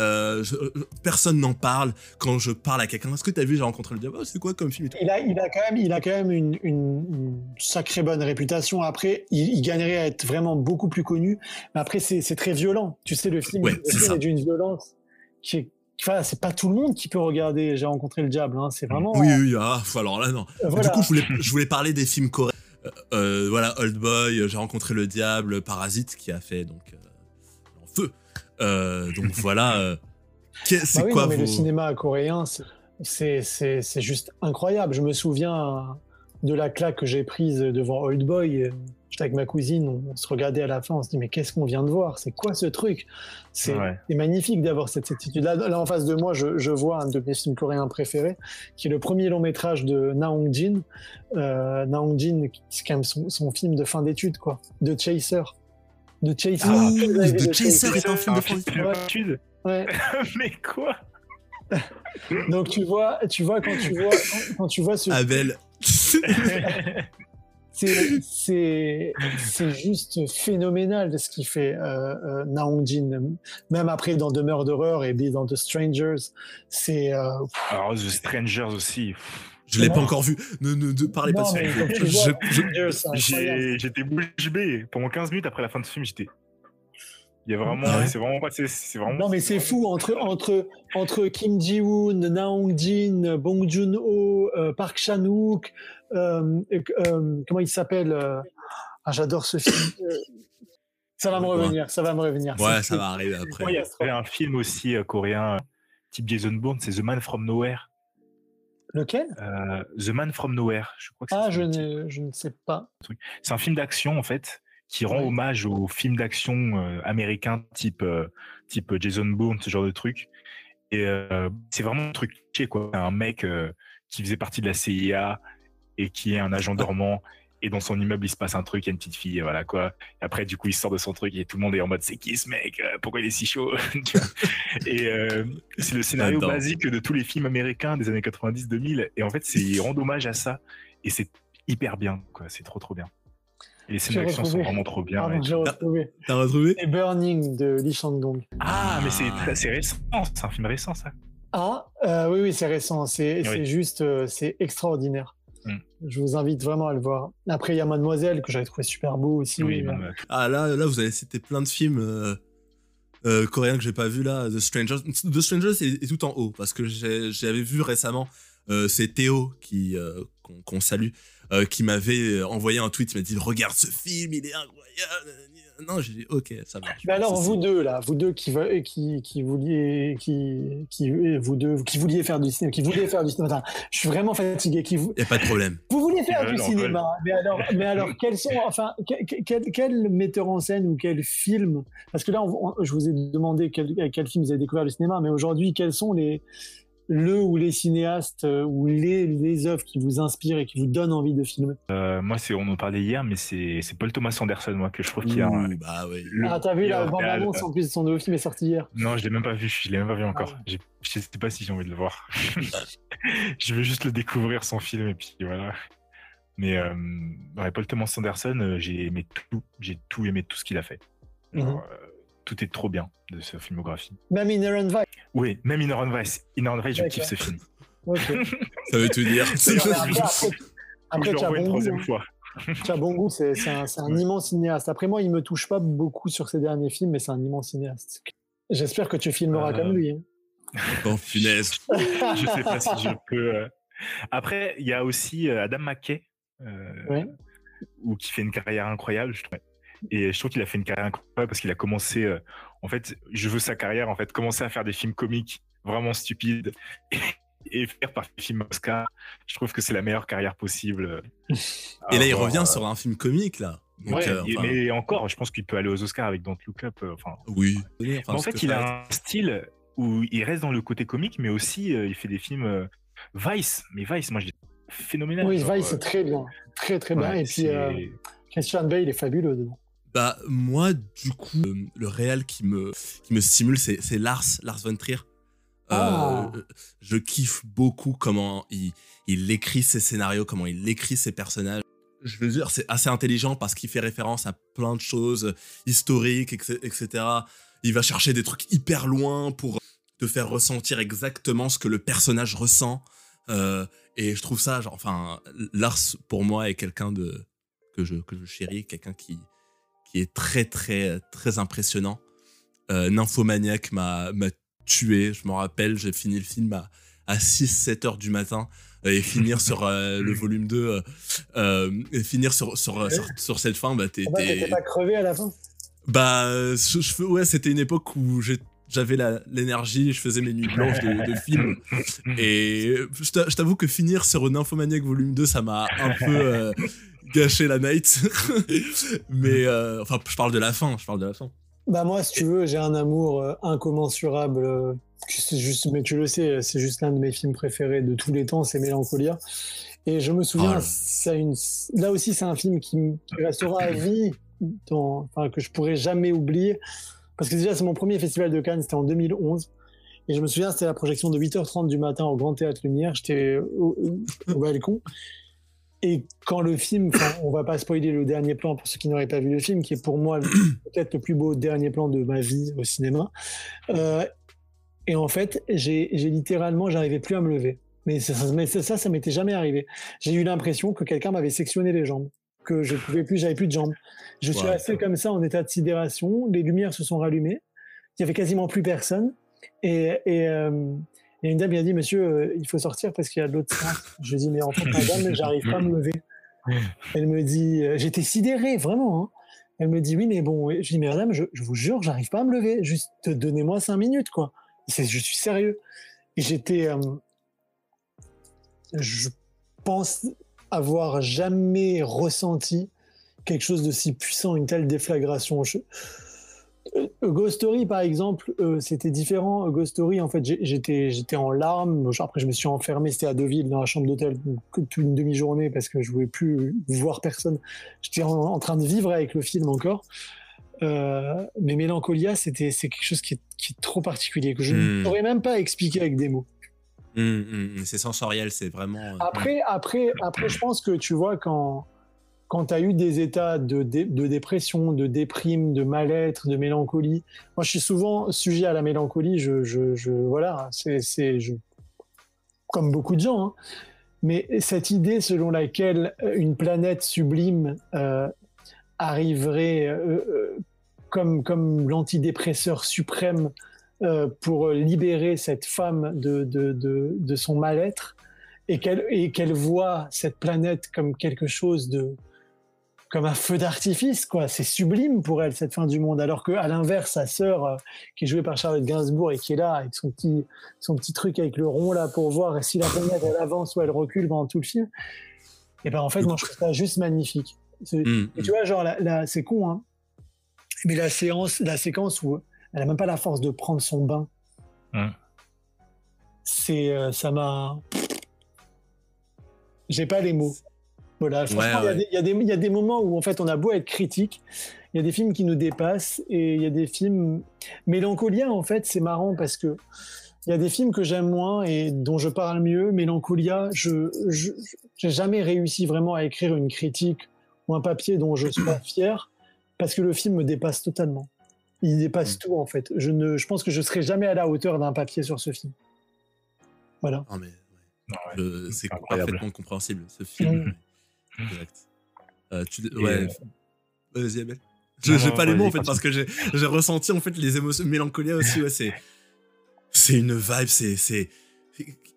S1: Euh, je- euh, personne n'en parle. Quand je parle à quelqu'un, est-ce que t'as vu, j'ai rencontré le diable Oh, C'est quoi comme film et tout
S4: Il a, il a quand même, il a quand même une, une- une sacrée bonne réputation. Après, il, il gagnerait à être vraiment beaucoup plus connu. Mais après, c'est très violent. Tu sais, le film,
S1: Ouais,
S4: le film est d'une violence qui est. Enfin, c'est pas tout le monde qui peut regarder. J'ai rencontré le diable. hein. C'est vraiment.
S1: Oui, oui, ah, alors là, non.
S4: Voilà.
S1: Du coup, je voulais, je voulais parler des films coréens. Euh, euh, voilà, Old Boy, euh, j'ai rencontré le diable, Parasite, qui a fait donc euh, en feu. Euh, donc voilà. euh, c'est
S4: Bah oui,
S1: quoi
S4: non, mais
S1: vos...
S4: le cinéma coréen, c'est- c'est c'est- c'est juste incroyable. Je me souviens de la claque que j'ai prise devant Old Boy. J'étais avec ma cousine, on, se regardait à la fin, on se dit mais qu'est-ce qu'on vient de voir? C'est quoi ce truc? C'est
S5: Ouais.
S4: c'est magnifique d'avoir cette certitude. Là, là, en face de moi, je, je vois un de mes films coréens préférés, qui est le premier long métrage de Na Hong Jin. Euh, Na Hong Jin, c'est quand même son, son film de fin d'études, quoi, de Chaser. De Chaser.
S1: Ah, The Chaser est un film de fin d'études.
S4: Ouais.
S5: Mais quoi
S4: Donc tu vois, tu vois quand tu vois quand, quand tu vois ce
S1: Abel.
S4: c'est c'est c'est juste phénoménal de ce qu'il fait euh, euh, Na Hong Jin même après dans The Murderer et puis dans The Strangers c'est euh,
S5: Alors, The Strangers aussi.
S1: Je l'ai pas encore vu. Ne, ne, ne parlez pas de
S4: incroyable.
S5: J'ai- J'étais bouche bée. Pendant 15 minutes après la fin de ce film, j'étais. Il y a vraiment.
S1: Ah ouais
S5: c'est vraiment pas. C'est vraiment.
S4: Non, mais c'est fou entre, entre, entre Kim Ji-woon, Na Hong Jin, Bong Joon-ho, euh, Park Chan-wook, euh, euh, comment il s'appelle euh, ah, J'adore ce film. Ça va me
S1: Ouais.
S4: revenir, ça va me revenir.
S1: Ouais, ça va arriver après.
S5: Il y avait un film aussi euh, coréen, type Jason Bourne, c'est The Man from Nowhere.
S4: Lequel?
S5: Euh, The Man from Nowhere, je crois que c'est
S4: Ah, je ne, je ne sais pas.
S5: C'est un film d'action en fait qui rend hommage aux films d'action euh, américains type euh, type Jason Bourne, ce genre de truc. Et euh, c'est vraiment un truc quoi. Un mec euh, qui faisait partie de la CIA et qui est un agent dormant. Et dans son immeuble, il se passe un truc, il y a une petite fille, et voilà quoi. Et après, du coup, il sort de son truc et tout le monde est en mode c'est qui ce mec? Euh, Pourquoi il est si chaud? Et euh, c'est le scénario basique de tous les films américains des années 90-2000. Et en fait, c'est ils rendent hommage à ça. Et c'est hyper bien, quoi. C'est trop, trop bien. Et les scènes d'action sont vraiment trop bien. Et
S4: j'ai retrouvé.
S1: T'as retrouvé?
S4: C'est Burning de Lee Chang-dong.
S5: Ah, mais c'est très- c'est récent. C'est un film récent, ça.
S4: Ah, euh, oui, oui, c'est récent. C'est
S5: Oui.
S4: c'est juste, euh, c'est extraordinaire.
S5: Mm.
S4: Je vous invite vraiment à le voir. Après, il y a Mademoiselle que j'avais trouvé super beau aussi.
S5: Oui,
S4: Euh,
S5: même,
S1: Ah là, là, vous avez cité plein de films euh, euh, coréens que j'ai pas vu là. The Strangers. The Strangers est, est tout en haut parce que j'avais vu récemment. euh, c'est Théo qui euh, qu'on qu'on salue, euh, qui m'avait envoyé un tweet. Il m'a dit regarde ce film, il est incroyable. Non, j'ai dit ok, ça marche.
S4: Mais alors
S1: Ça,
S4: vous deux là, vous deux qui qui qui vouliez qui qui vous deux qui vouliez faire du cinéma, qui vouliez faire du cinéma. Je suis vraiment fatigué. Qui vous
S1: y a pas de problème.
S4: vous vouliez faire du cinéma, mais alors mais alors quels sont enfin que- que- quel, quel metteur en scène ou quel film Parce que là, on- on- je vous ai demandé quel, quel film vous avez découvert le cinéma, mais aujourd'hui, quels sont les le ou les cinéastes euh, ou les, les œuvres qui vous inspirent et qui vous donnent envie de filmer
S5: Euh, moi, c'est on en parlait hier, mais c'est c'est Paul Thomas Anderson, moi, que je trouve qu'il y a.
S1: bah oui.
S5: le
S4: Ah, t'as vu la bande-annonce en plus, son nouveau film est sorti hier.
S5: Non, je l'ai même pas vu. Je l'ai même pas vu encore.
S4: Ah.
S5: J'ai- Je sais pas si j'ai envie de le voir. je veux juste le découvrir son film et puis voilà. Mais euh, ouais, Paul Thomas Anderson, j'ai aimé tout. J'ai tout aimé tout ce qu'il a fait. Genre,
S4: Mhm.
S5: euh, tout est trop bien de sa filmographie.
S4: Même Inherent Vice.
S5: Oui, même Inherent Vice. Inherent Vice, je kiffe ce film.
S1: Ça veut tout dire.
S4: Après, tu as bon goût,
S5: troisième fois.
S4: Tu as bon goût, c'est un, immense cinéaste. Après moi, il me touche pas beaucoup sur ses derniers films, mais c'est un immense cinéaste. J'espère que tu filmeras
S5: Euh,
S4: comme lui. hein.
S1: Oh punaise.
S5: je sais pas si je peux. euh. Après, il y a aussi euh, Adam McKay, euh,
S4: Ouais.
S5: qui fait une carrière incroyable, je trouve. Et je trouve qu'il a fait une carrière incroyable parce qu'il a commencé. euh, en fait, je veux sa carrière, en fait, commencer à faire des films comiques vraiment stupides et, et faire par des films Oscar. Je trouve que c'est la meilleure carrière possible. euh,
S1: Et là, il revient
S5: euh,
S1: sur un film comique là. Donc,
S5: ouais,
S1: euh, enfin,
S5: mais encore, je pense qu'il peut aller aux Oscars avec Don't Look Up. euh, Enfin,
S1: oui.
S5: Mais en fait, il a un style où il reste dans le côté comique, mais aussi euh, il fait des films euh, Vice. Mais Vice, moi, je dis phénoménal.
S4: Oui,
S5: genre,
S4: Vice,
S5: euh,
S4: c'est très bien. Très, très bien. Et puis, euh, Christian Bale est fabuleux dedans.
S1: Bah moi du coup euh, le réel qui me qui me stimule c'est c'est Lars Lars von Trier. Euh,
S4: Ah.
S1: je kiffe beaucoup comment il il écrit ses scénarios, comment il écrit ses personnages. Je veux dire c'est assez intelligent parce qu'il fait référence à plein de choses historiques etc. etc. Il va chercher des trucs hyper loin pour te faire ressentir exactement ce que le personnage ressent. Euh, et je trouve ça genre enfin Lars pour moi est quelqu'un de que je que je chéris, quelqu'un qui qui est très très très impressionnant. Euh, Nymphomaniac m'a m'a tué, je m'en rappelle, j'ai fini le film à, à 6-7 heures du matin euh, et finir sur euh, le volume 2 euh, euh, et finir sur sur, sur, sur cette fin bah t'es
S4: Ah bah, pas crevé à la fin?
S1: Bah euh, je, je fais- ouais c'était une époque où j'ai- j'avais la- l'énergie, je faisais mes nuits blanches de, de films. Et je t'a- je t'avoue que finir sur Nymphomaniac volume 2, ça m'a un peu euh, gâché la night. Mais euh, enfin, je parle de la fin, je parle de la fin.
S4: Bah moi, si tu veux, j'ai un amour euh, incommensurable. euh, juste, mais tu le sais, c'est juste l'un de mes films préférés de tous les temps, c'est Mélancolia. Et je me souviens,
S1: Oh là.
S4: c'est une, là aussi, c'est un film qui restera à vie, dans, que je pourrai jamais oublier, parce que déjà c'est mon premier festival de Cannes, c'était en 2011. Et je me souviens, c'était la projection de 8h30 du matin au Grand Théâtre Lumière. J'étais au, au balcon. Et quand le film, on va pas spoiler le dernier plan pour ceux qui n'auraient pas vu le film, qui est pour moi peut-être le plus beau dernier plan de ma vie au cinéma. Euh, et en fait, j'ai littéralement, j'arrivais plus à me lever. Mais ça, ça, mais ça, ça m'était jamais arrivé. J'ai eu l'impression que quelqu'un m'avait sectionné les jambes, que je pouvais plus, j'avais plus de jambes. Je suis
S1: Wow.
S4: resté comme ça en état de sidération. Les lumières se sont rallumées. Il y avait quasiment plus personne. Et, et, euh, et une dame m'a dit, monsieur, euh, il faut sortir parce qu'il y a de l'autre sens. Je dis, mais en fait, madame, j'arrive pas à me lever. Elle me dit, euh, j'étais sidéré, vraiment. hein. Elle me dit, oui, mais bon, je dis, mais madame, je, vous jure, j'arrive pas à me lever. Juste, donnez-moi cinq minutes, quoi. Je suis sérieux. Et j'étais. euh, je pense avoir jamais ressenti quelque chose de si puissant, une telle déflagration. Je- A Ghost Story, par exemple, euh, c'était différent. A Ghost Story, en fait, j'étais, j'étais en larmes. Après, je me suis enfermé, c'était à Deauville, dans la chambre d'hôtel, toute une demi-journée parce que je ne voulais plus voir personne. J'étais en, en train de vivre avec le film encore. Euh, mais Mélancolia, c'était, c'est quelque chose qui est, qui est trop particulier, que je ne
S1: Hmm.
S4: pourrais même pas expliquer avec des mots.
S1: Hum, hum, c'est sensoriel, c'est vraiment. euh,
S4: Après, après, après, je pense que tu vois, quand, quand tu as eu des états de, de dépression, de déprime, de mal-être, de mélancolie, moi je suis souvent sujet à la mélancolie, je, voilà, c'est, c'est, comme beaucoup de gens, hein. mais cette idée selon laquelle euh, une planète sublime euh, arriverait euh, comme, comme l'antidépresseur suprême pour libérer cette femme de, de, de, son mal-être et qu'elle qu'elle voit cette planète comme quelque chose de comme un feu d'artifice quoi c'est sublime pour elle cette fin du monde alors que à l'inverse sa sœur euh, qui est jouée par Charlotte Gainsbourg et qui est là avec son petit son petit truc avec le rond là pour voir si la planète elle avance ou elle recule pendant tout le film et ben en fait moi je trouve ça juste magnifique
S1: hum,
S4: et tu vois, genre, la, la- c'est con, hein. Mais la séance, la séquence où elle a même pas la force de prendre son bain.
S5: Hum.
S4: C'est, euh, ça m'a. J'ai pas les mots. Voilà, franchement, il y a
S1: ouais.
S4: des- il y, a des- il y a des moments où en fait on a beau être critique, il y a des films qui nous dépassent et il y a des films Mélancolia en fait c'est marrant parce que il y a des films que j'aime moins et dont je parle mieux. Mélancolia, je je- j'ai jamais réussi vraiment à écrire une critique ou un papier dont je sois fier parce que le film me dépasse totalement. Il dépasse tout en fait. Je ne, je pense que je serai jamais à la hauteur d'un papier sur ce film. Voilà.
S1: Non, mais
S5: Ouais,
S1: je- c'est parfaitement compréhensible, ce film.
S4: Mm.
S1: Exact. Euh, tu,
S5: Et,
S1: ouais.
S5: euh,
S1: Vas-y, Abel. Je-
S5: non,
S1: pas les mots en fait parce que j'ai j'ai ressenti en fait les émotions mélancolia aussi. Ouais, c'est c'est une vibe. C'est c'est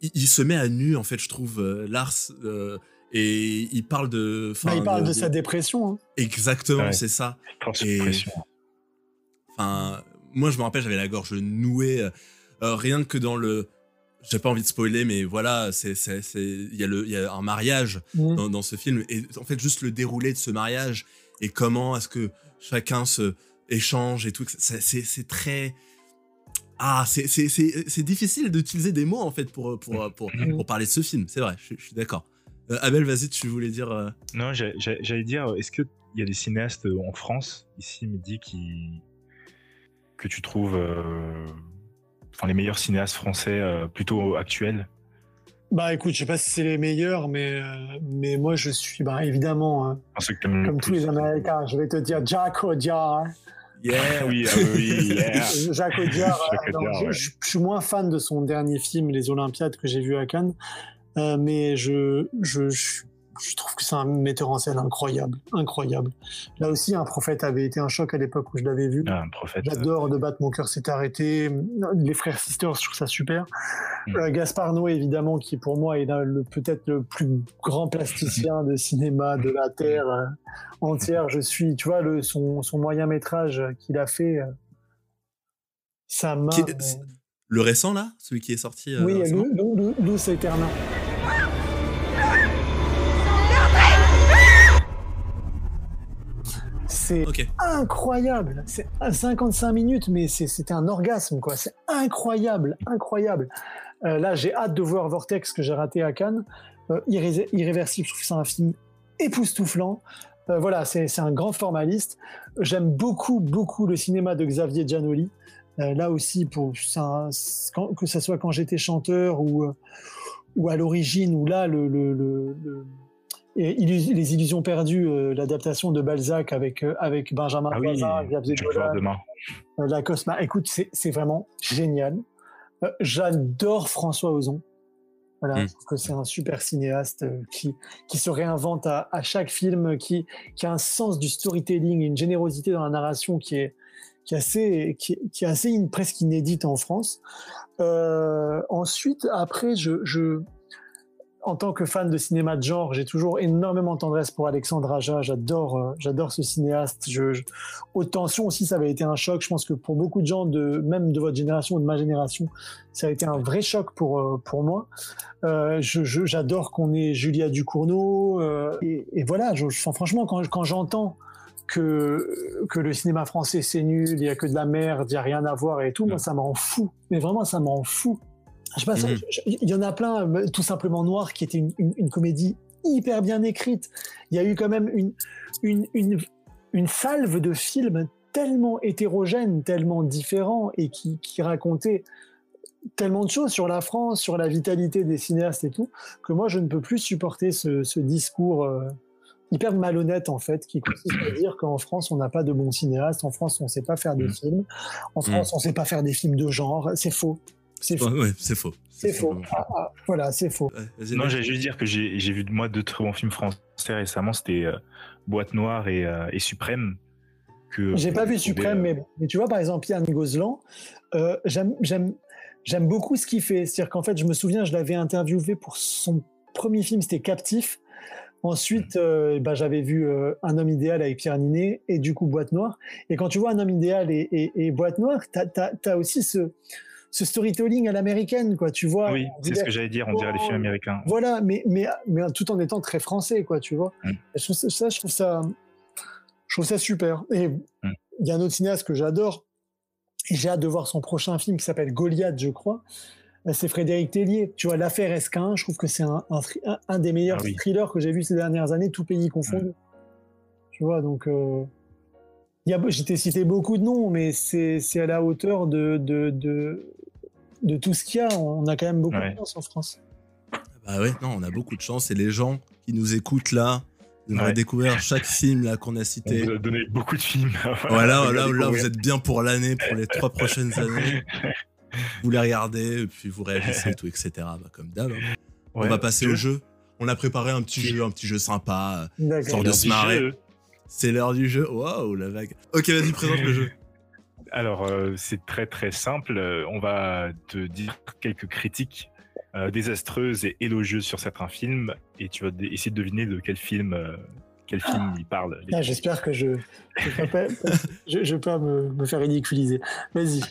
S1: il, il se met à nu en fait. Je trouve euh, Lars euh, et il parle de.
S4: Bah,
S1: enfin,
S4: il parle de, sa dépression. hein.
S1: Exactement,
S5: Ouais.
S1: c'est ça. Et-. Enfin, moi, je me rappelle, j'avais la gorge nouée, euh, euh, rien que dans le. J'ai pas envie de spoiler, mais voilà, c'est, il y a le, il y a un mariage
S4: Mhm.
S1: dans, dans ce film, et en fait, juste le déroulé de ce mariage et comment est-ce que chacun se échange et tout, c'est, très. Ah, c'est, c'est, c'est, c'est difficile d'utiliser des mots en fait pour, pour, pour,
S4: Mhm.
S1: pour parler de ce film, c'est vrai, je, je suis d'accord. Euh, Abel, vas-y, tu voulais dire. euh,
S5: Non, j'allais dire, est-ce qu'il y a des cinéastes en France, ici, Mehdi, qui... que tu trouves euh, enfin, les meilleurs cinéastes français euh, plutôt actuels
S4: Bah écoute, je sais pas si c'est les meilleurs, mais, euh, mais moi je suis bah, évidemment, hein, comme tous les Américains, je vais te dire Jack Audiard.
S1: Yeah,
S5: oui, ah oui, yeah.
S4: Jacques Audiard,
S5: Jacques
S4: euh, je,
S5: ouais.
S4: je- je suis moins fan de son dernier film, Les Olympiades, que j'ai vu à Cannes, euh, mais je, je, je, je trouve que c'est un metteur en scène incroyable, incroyable. Là aussi, un prophète avait été un choc à l'époque où je l'avais vu.
S5: Ah, un prophète.
S4: J'adore de battre mon cœur s'est arrêté. Les frères Sisters, je trouve ça super.
S5: Mm.
S4: Euh, Gaspard Noé, évidemment, qui pour moi est peut-être le plus grand plasticien de cinéma de la terre euh, entière. Je suis, tu vois, le, son, son moyen métrage qu'il a fait, euh, sa main.
S1: Qui-
S4: euh,
S1: Le récent là, celui qui est sorti. euh,
S4: oui, Lou- Lou- C'est incroyable. C'est à 55 minutes, mais c'était un orgasme, quoi. C'est incroyable, incroyable. Euh, là, j'ai hâte de voir Vortex que j'ai raté à Cannes. Euh, Irré- Irréversible, je trouve c'est un film époustouflant. Euh, voilà, c'est un grand formaliste. J'aime beaucoup, beaucoup le cinéma de Xavier Giannoli. Là aussi, pour ça, quand- que ce soit quand j'étais chanteur ou, ou à l'origine, ou là, le, le, le, le- et Illus- Les Illusions perdues, euh, l'adaptation de Balzac avec, euh, avec Benjamin
S5: Ah oui, je le voir
S4: Dolan,
S5: demain.
S4: euh, La Cosma. Écoute, c'est vraiment génial. Euh, J'adore François Ozon. Voilà,
S1: Mm.
S4: je trouve que c'est un super cinéaste euh, qui, qui se réinvente à, à chaque film, qui, qui a un sens du storytelling, une générosité dans la narration qui est, qui est assez, qui, qui est assez in- presque inédite en France. Euh, ensuite, après, je, je, en tant que fan de cinéma de genre, j'ai toujours énormément de tendresse pour Alexandre Aja. J'adore, euh, j'adore ce cinéaste. Je, je- Haute tension aussi, ça avait été un choc. Je pense que pour beaucoup de gens, de, même de votre génération ou de ma génération, ça a été un vrai choc pour, euh, pour moi. Euh, J'adore qu'on ait Julia Ducournau. et, et voilà, je, franchement, quand, quand j'entends que, que le cinéma français c'est nul, il y a que de la merde, il y a rien à voir et tout, moi ça m'en fout. Mais vraiment, ça m'en fout. Je
S1: Mhm.
S4: je- il y en a plein, euh, tout simplement Noir, qui était une, une- une comédie hyper bien écrite. Il y a eu quand même une, une, une, une salve de films tellement hétérogènes, tellement différents et qui, qui racontaient tellement de choses sur la France, sur la vitalité des cinéastes et tout, que moi je ne peux plus supporter ce, ce discours euh, hyper malhonnête en fait, qui consiste à dire qu'en France on n'a pas de bons cinéastes, en France on sait pas faire de
S5: Mm.
S4: films, en France on sait pas faire des films de genre, c'est faux. C'est faux.
S1: Ouais, c'est faux.
S4: C'est faux.
S1: simplement
S4: Ah, ah, voilà, c'est faux.
S1: Ouais,
S5: Non, j'allais juste dire que j'ai vu moi deux très bons films français récemment. C'était euh, Boîte Noire et, euh, et Suprême. Que
S4: J'ai pas vu Suprême,
S5: euh,
S4: mais, mais tu vois, par exemple, Yann Gozlan, euh, j'aime- beaucoup ce qu'il fait. C'est-à-dire qu'en fait, je me souviens, je l'avais interviewé pour son premier film, c'était Captif. Ensuite, euh, bah, j'avais vu euh, Un homme idéal avec Pierre Ninet et du coup Boîte Noire. Et quand tu vois Un homme idéal et, et- et Boîte Noire, tu as, aussi ce, ce storytelling à l'américaine, quoi. Tu vois,
S5: Oui, c'est ce que j'allais dire. On dirait des films américains.
S4: Voilà, mais, mais, mais tout en étant très français, quoi, tu vois.
S5: Mm.
S4: Je trouve ça, ça, je trouve ça, je trouve ça super. Et il y a un autre cinéaste que j'adore, et j'ai hâte de voir son prochain film qui s'appelle Goliath, je crois. C'est Frédéric Tellier. Tu vois, l'affaire Esquin, je trouve que c'est un, un, thri- un- un des meilleurs
S5: Ah oui.
S4: thrillers que j'ai vu ces dernières années, tout pays confondu. Tu vois, donc. euh, t'ai cité beaucoup de noms, mais c'est c'est à la hauteur de, de, de, de tout ce qu'il y a. On a quand même beaucoup
S5: Ouais.
S4: de chance en France.
S1: Bah ouais, non, on a beaucoup de chance et les gens qui nous écoutent là, ils devraient
S5: Ouais.
S1: découvrir chaque film là qu'on a
S5: On
S1: cité.
S5: vous a donné beaucoup de films.
S1: Voilà,
S5: Vous
S1: là, vous êtes bien pour l'année, pour les trois prochaines années. Vous les regardez, et puis vous réagissez et tout, etc. Bah, comme d'hab. hein. On va passer au jeu. On a préparé un petit jeu, un petit jeu sympa,
S4: D'accord.
S1: genre de se marrer. C'est l'heure du jeu. Waouh, la vague. Ok, vas-y, présente le jeu.
S5: Alors, euh, c'est très très simple. On va te dire quelques critiques euh, désastreuses et élogieuses sur certains films, et tu vas essayer de deviner de quel film, euh, quel film il parle.
S4: Ah. J'espère que je je peux pas, je, je peux pas me, me faire ridiculiser. Vas-y.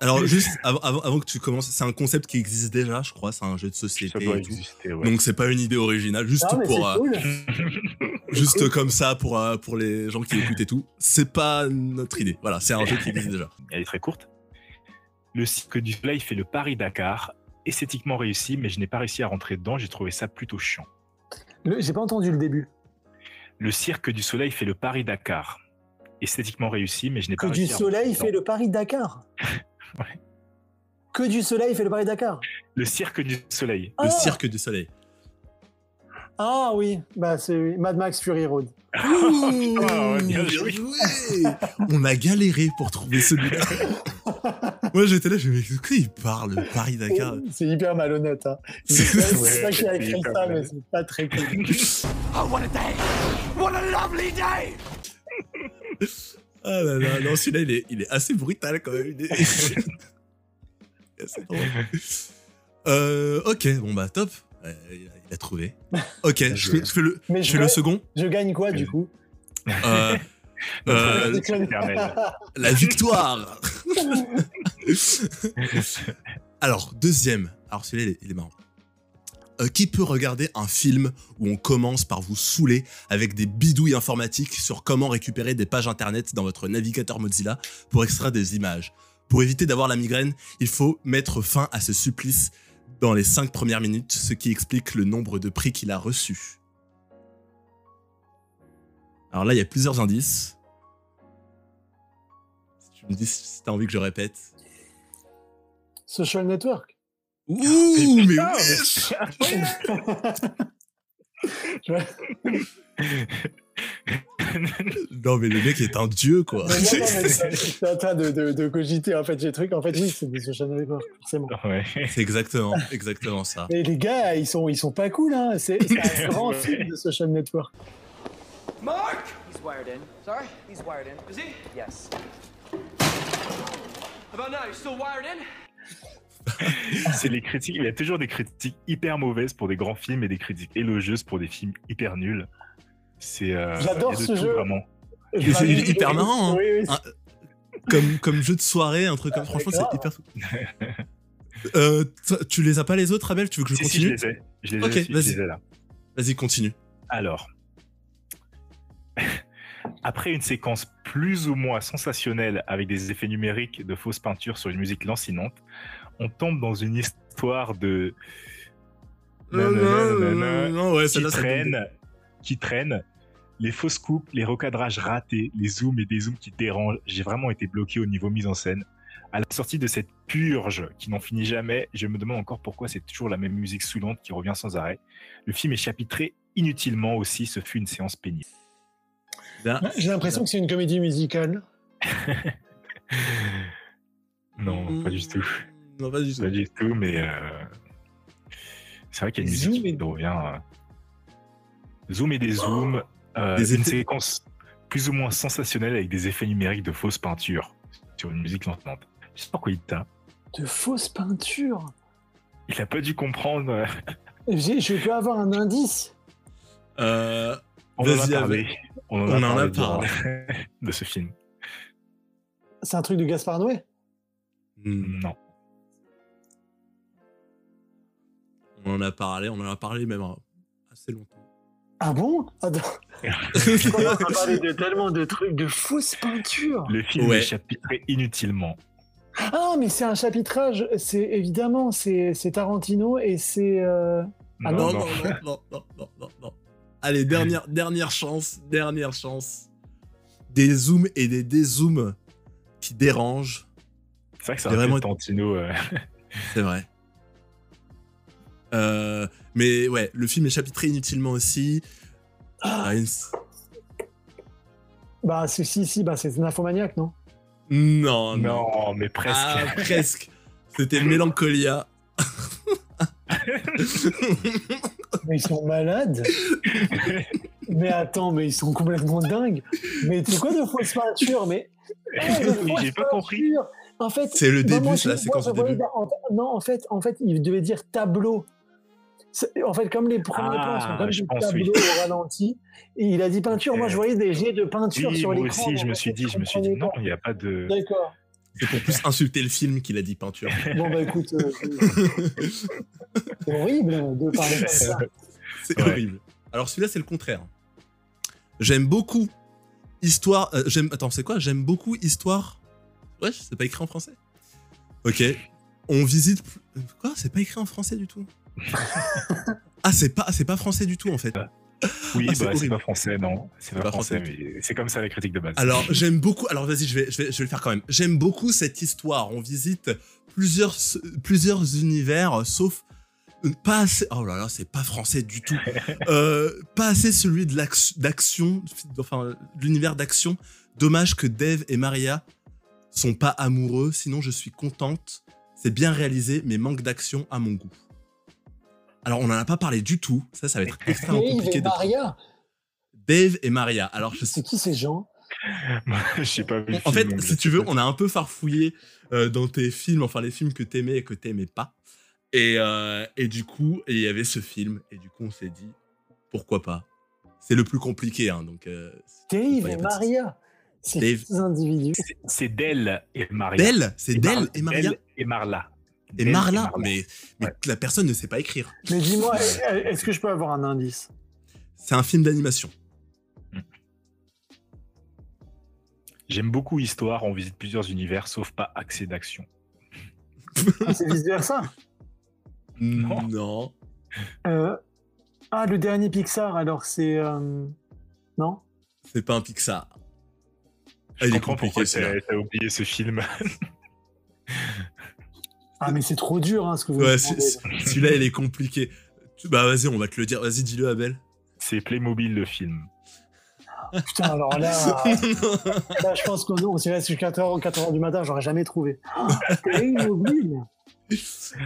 S1: Alors, juste avant, avant, avant que tu commences, c'est un concept qui existe déjà, je crois. C'est un jeu de
S5: Ça
S1: société
S5: doit
S1: et
S5: exister, ouais.
S1: Donc, c'est pas une idée originale, juste
S4: Non,
S1: pour. euh,
S4: cool.
S1: juste comme ça pour, euh, pour les gens qui écoutent et tout. C'est pas notre idée. Voilà, c'est un jeu qui existe déjà.
S5: Elle est très courte. Le Cirque du Soleil fait le Paris-Dakar. Esthétiquement réussi, mais je n'ai pas réussi à rentrer dedans. J'ai trouvé ça plutôt chiant.
S4: J'ai pas entendu le début.
S5: Le Cirque du Soleil fait le Paris-Dakar. Esthétiquement réussi, mais je n'ai
S4: Que
S5: pas
S4: du
S5: réussi à
S4: soleil fait le Paris-Dakar.
S5: Ouais.
S4: Que du soleil fait le Paris-Dakar.
S5: Le Cirque du Soleil.
S1: Le
S4: Ah.
S1: cirque du soleil.
S4: Ah oui, bah c'est Mad Max Fury Road.
S5: Ouais, bien joué.
S1: On a galéré pour trouver celui-là. Moi, j'étais là, je me dis, mais de quoi il parle, Paris-Dakar
S4: C'est hyper malhonnête. Hein.
S1: C'est-
S4: pas qui a écrit
S5: hyper
S4: ça, mais
S5: malhonnête.
S4: c'est pas très cool.
S8: Oh, what a day! What a lovely day!
S1: Ah là là, non, celui-là, il est, il est assez brutal quand même. Drôle. Euh, ok, bon bah top. Euh, il, a, trouvé. Ok, je fais, je fais le,
S4: Mais
S1: je fais le second.
S4: Je gagne quoi du coup?
S1: Euh, euh, la victoire Alors, deuxième. Alors, celui-là, il est- il est marrant. Euh, qui peut regarder un film où on commence par vous saouler avec des bidouilles informatiques sur comment récupérer des pages internet dans votre navigateur Mozilla pour extraire des images? Pour éviter d'avoir la migraine, il faut mettre fin à ce supplice dans les 5 premières minutes, ce qui explique le nombre de prix qu'il a reçus. Alors là, il y a plusieurs indices. Si tu me dis si t'as envie que je répète.
S4: Social Network.
S1: Ouh, mais
S5: putain,
S1: wesh Non, mais le mec est un dieu, quoi.
S4: Mais mais J'étais en train de, de, de cogiter en fait j'ai truc. En fait, oui, c'est des social network, forcément.
S5: Ouais.
S1: C'est exactement, exactement ça.
S4: Mais les gars, ils sont, ils sont pas cool, hein. C'est un grand film de social network.
S8: He's wired in. Sorry? He's wired in. Is he? Yes. How about now? You still wired in?
S5: C'est les critiques. Il y a toujours des critiques hyper mauvaises pour des grands films et des critiques élogieuses pour des films hyper nuls. C'est. euh,
S4: J'adore ce
S5: tout,
S4: jeu.
S5: Vraiment.
S1: C'est hyper marrant. hein.
S4: oui, oui,
S1: Un- comme, comme jeu de soirée, un truc comme Franchement,
S4: grave.
S1: c'est hyper. Euh, tu les as pas les autres, Abel? Tu veux que je
S5: Si, si, je
S1: continue
S5: les ai. Je les
S1: Ok,
S5: ai, si, je
S1: vas-y.
S5: les ai là.
S1: Vas-y, continue.
S5: Alors, après une séquence plus ou moins sensationnelle avec des effets numériques de fausses peintures sur une musique lancinante, on tombe dans une histoire de Nanana,
S1: non, ouais,
S5: qui traîne, qui traîne, les fausses coupes, les recadrages ratés, les zooms et des zooms qui dérangent. J'ai vraiment été bloqué au niveau mise en scène. À la sortie de cette purge qui n'en finit jamais, je me demande encore pourquoi c'est toujours la même musique saoulante qui revient sans arrêt. Le film est chapitré inutilement aussi, ce fut une séance pénible.
S1: Là,
S4: J'ai l'impression que c'est une comédie musicale.
S5: Non, pas du tout.
S1: Non, pas du tout.
S5: Pas du tout, mais euh, c'est vrai qu'il y a une
S4: Zoom
S5: musique
S4: et-
S5: qui revient. euh, Zoom et des zooms, euh,
S1: Des
S5: une
S1: effets-
S5: séquence plus ou moins sensationnelle avec des effets numériques de fausses peintures sur une musique lente. Je sais pas quoi il t'a.
S4: De fausses peintures?
S5: Il a pas dû comprendre.
S4: J'ai- Je peux avoir un indice?
S1: Euh,
S5: On en a On
S1: en a
S5: parlé de ce film.
S4: C'est un truc de Gaspard Noé?
S1: hmm,
S5: Non.
S1: on en a parlé, on en a parlé même euh, assez longtemps.
S4: Ah bon? Attends. On a parlé de tellement de trucs de fausses peintures.
S5: Le film
S1: Ouais.
S5: est chapitré inutilement.
S4: Ah, mais c'est un chapitrage. C'est évidemment, c'est c'est Tarantino et c'est. euh, Ah
S1: non,
S5: non,
S1: non, non, non, non, non, non, non. Allez, dernière, dernière chance, dernière chance. Des zooms et des dézooms qui dérangent,
S5: C'est vrai que aurait
S1: vraiment-
S5: été Tarantino. euh,
S1: c'est vrai. Euh, mais ouais, le film est chapitré inutilement aussi. Ah, une-
S4: Bah, c'est- si, si, bah, c'est Nymphomaniac, non?
S1: Non, non.
S5: Non, mais presque.
S1: Ah, presque. C'était Mélancolia.
S4: Mais ils sont malades. mais attends, mais ils sont complètement dingues. Mais c'est quoi de fausses peintures Mais
S5: Oui, j'ai pas compris.
S4: En fait,
S1: C'est le
S4: moi,
S1: début,
S4: moi,
S1: c'est la séquence
S4: moi,
S1: du début.
S4: en- non, en fait, en fait, il devait dire tableau. En fait, comme les premiers
S5: Ah,
S4: plans sont comme
S5: je
S4: des tableaux
S5: oui.
S4: au ralenti, et il a dit peinture. Moi, je voyais des jets de peinture
S5: Oui,
S4: sur
S5: moi
S4: l'écran.
S5: aussi, je me suis dit, je me suis dit, non, il n'y a pas de.
S4: D'accord.
S1: C'est pour plus insulter le film qu'il a dit peinture.
S4: Bon, bah écoute, euh, c'est horrible de parler comme ça.
S1: C'est
S5: Ouais.
S1: horrible. Alors celui-là, c'est le contraire. J'aime beaucoup histoire. euh, j'aime. Attends, c'est quoi? J'aime beaucoup histoire? Ouais, c'est pas écrit en français? Ok. On visite. plus- Quoi? C'est pas écrit en français du tout? ah, c'est pas, c'est pas français du tout en fait.
S5: Oui,
S1: Ah, c'est
S5: bah, pas français, non. C'est pas,
S1: pas
S5: français,
S1: français.
S5: mais c'est comme ça la critique de base.
S1: Alors, j'aime beaucoup. Alors, vas-y, je vais, je, vais, je vais le faire quand même. J'aime beaucoup cette histoire. On visite plusieurs, plusieurs univers, sauf euh, pas assez. Oh là là, c'est pas français du tout. Euh, pas assez celui de l'action- d'action, enfin, l'univers d'action. Dommage que Dave et Maria sont pas amoureux. Sinon, je suis contente. C'est bien réalisé, mais manque d'action à mon goût. Alors, on n'en a pas parlé du tout. Ça, ça va être extrêmement
S4: Dave
S1: compliqué.
S4: et
S1: de-
S4: Maria,
S1: Dave et Maria. Alors, je sais
S4: c'est qui ces gens?
S5: Je sais pas. vu
S1: en
S5: film,
S1: fait, si tu veux, on a un peu farfouillé euh, dans tes films, enfin les films que t'aimais et que t'aimais pas. Et, euh, et du coup, il y avait ce film, et du coup, on s'est dit, pourquoi pas? C'est le plus compliqué, hein, donc. euh,
S4: Dave et. Maria. C'est
S1: Dave.
S4: individus.
S5: C'est- Dell et Maria.
S1: Del, c'est Del
S5: Mar-
S1: et Maria
S5: Del et Marla.
S1: Et Marla, mais, mais
S5: Ouais.
S1: la personne ne sait pas écrire.
S4: Mais dis-moi, est-ce que je peux avoir un indice?
S1: C'est un film d'animation.
S5: J'aime beaucoup Histoire, on visite plusieurs univers, sauf pas accès d'action.
S4: Ah, C'est vice versa.
S5: Non.
S1: Non.
S4: Euh, Ah, le dernier Pixar, alors c'est. euh, Non?
S1: C'est pas un Pixar.
S5: Je
S1: il est
S5: comprends
S1: compliqué,
S5: pourquoi t'as oublié ce film.
S4: Ah, mais c'est trop dur, hein, ce que vous
S1: Ouais, celui-là, il est compliqué. Bah, vas-y, on va te le dire. Vas-y, dis-le, Abel.
S5: c'est Playmobil le film.
S4: Putain, alors là, là je pense qu'on on s'y jusqu'à 4h, 4h du matin, j'aurais jamais trouvé. Playmobil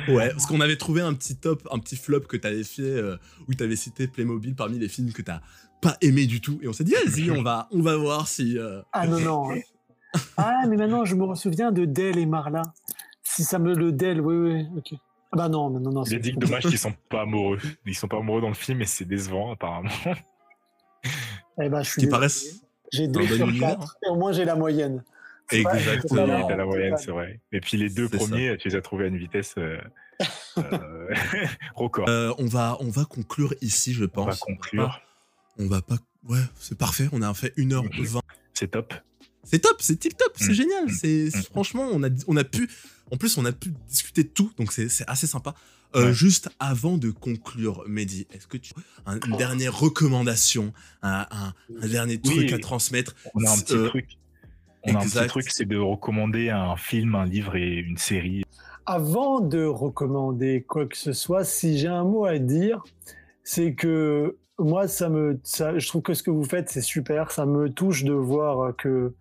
S1: Ouais, parce qu'on avait trouvé un petit top, un petit flop que t'avais fait, euh, où t'avais cité Playmobil parmi les films que t'as pas aimé du tout. Et on s'est dit, vas-y, on va, on va voir si. euh,
S4: Ah non, non. Ah, mais maintenant, je me souviens de Dell et Marla. Si ça me le Dell, oui, oui, ok. Ah bah non, non, non.
S5: Il a dit que dommage qu'ils sont pas amoureux. Ils sont pas amoureux dans le film et c'est décevant apparemment.
S4: Eh ben, je suis
S1: Qui paraissent
S4: J'ai deux sur quatre, et au moins j'ai la moyenne. C'est c'est marrant,
S5: t'as la moyenne,
S4: c'est
S5: c'est vrai. Et puis les deux
S1: C'est ça.
S5: premiers, tu les as trouvés à une vitesse euh, euh, record.
S1: Euh, on va, on va conclure ici, je pense.
S5: On va conclure.
S1: On va pas. Ouais, c'est parfait. On a fait 1h20.
S5: C'est top.
S1: C'est top, c'est tip top, c'est
S5: Mm.
S1: génial. C'est
S5: Mm.
S1: franchement, on a, on a pu. En plus, on a pu discuter de tout, donc c'est assez sympa. Euh,
S5: Ouais.
S1: Juste avant de conclure, Mehdi, est-ce que tu as une dernière recommandation, un, un- un dernier
S5: Oui.
S1: truc à transmettre
S5: On a un petit
S1: Euh,
S5: truc. On a un petit truc, c'est de recommander un film, un livre et une série.
S4: Avant de recommander quoi que ce soit, si j'ai un mot à dire, c'est que moi, ça me, ça, je trouve que ce que vous faites, c'est super. Ça me touche de voir que,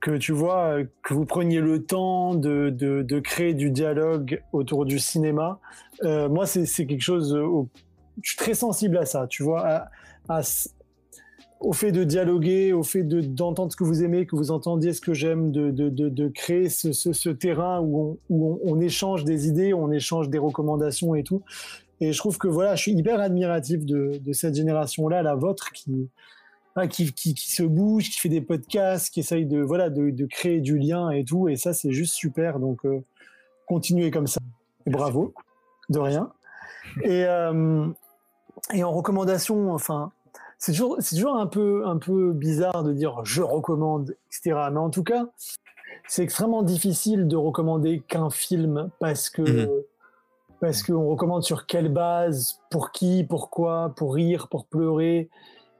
S4: que tu vois, que vous preniez le temps de, de, créer du dialogue autour du cinéma. Euh, moi, c'est quelque chose. au- je suis très sensible à ça, tu vois, au fait de dialoguer, au fait de- d'entendre ce que vous aimez, que vous entendiez ce que j'aime, de, de, créer ce, ce, terrain où, on, on, échange des idées, on échange des recommandations et tout. Et je trouve que voilà, je suis hyper admiratif de cette génération-là, la vôtre, qui, ah, qui, qui, qui se bouge, qui fait des podcasts, qui essaye de, voilà, de, de créer du lien et tout. Et ça, c'est juste super. Donc, euh, continuez comme ça. Et bravo, de rien. Et, euh, et en recommandation, enfin, c'est toujours, c'est toujours un peu, un peu bizarre de dire je recommande, etc. Mais en tout cas, c'est extrêmement difficile de recommander qu'un film parce que
S1: Mhm.
S4: parce qu'on recommande sur quelle base, pour qui, pourquoi, pour rire, pour pleurer,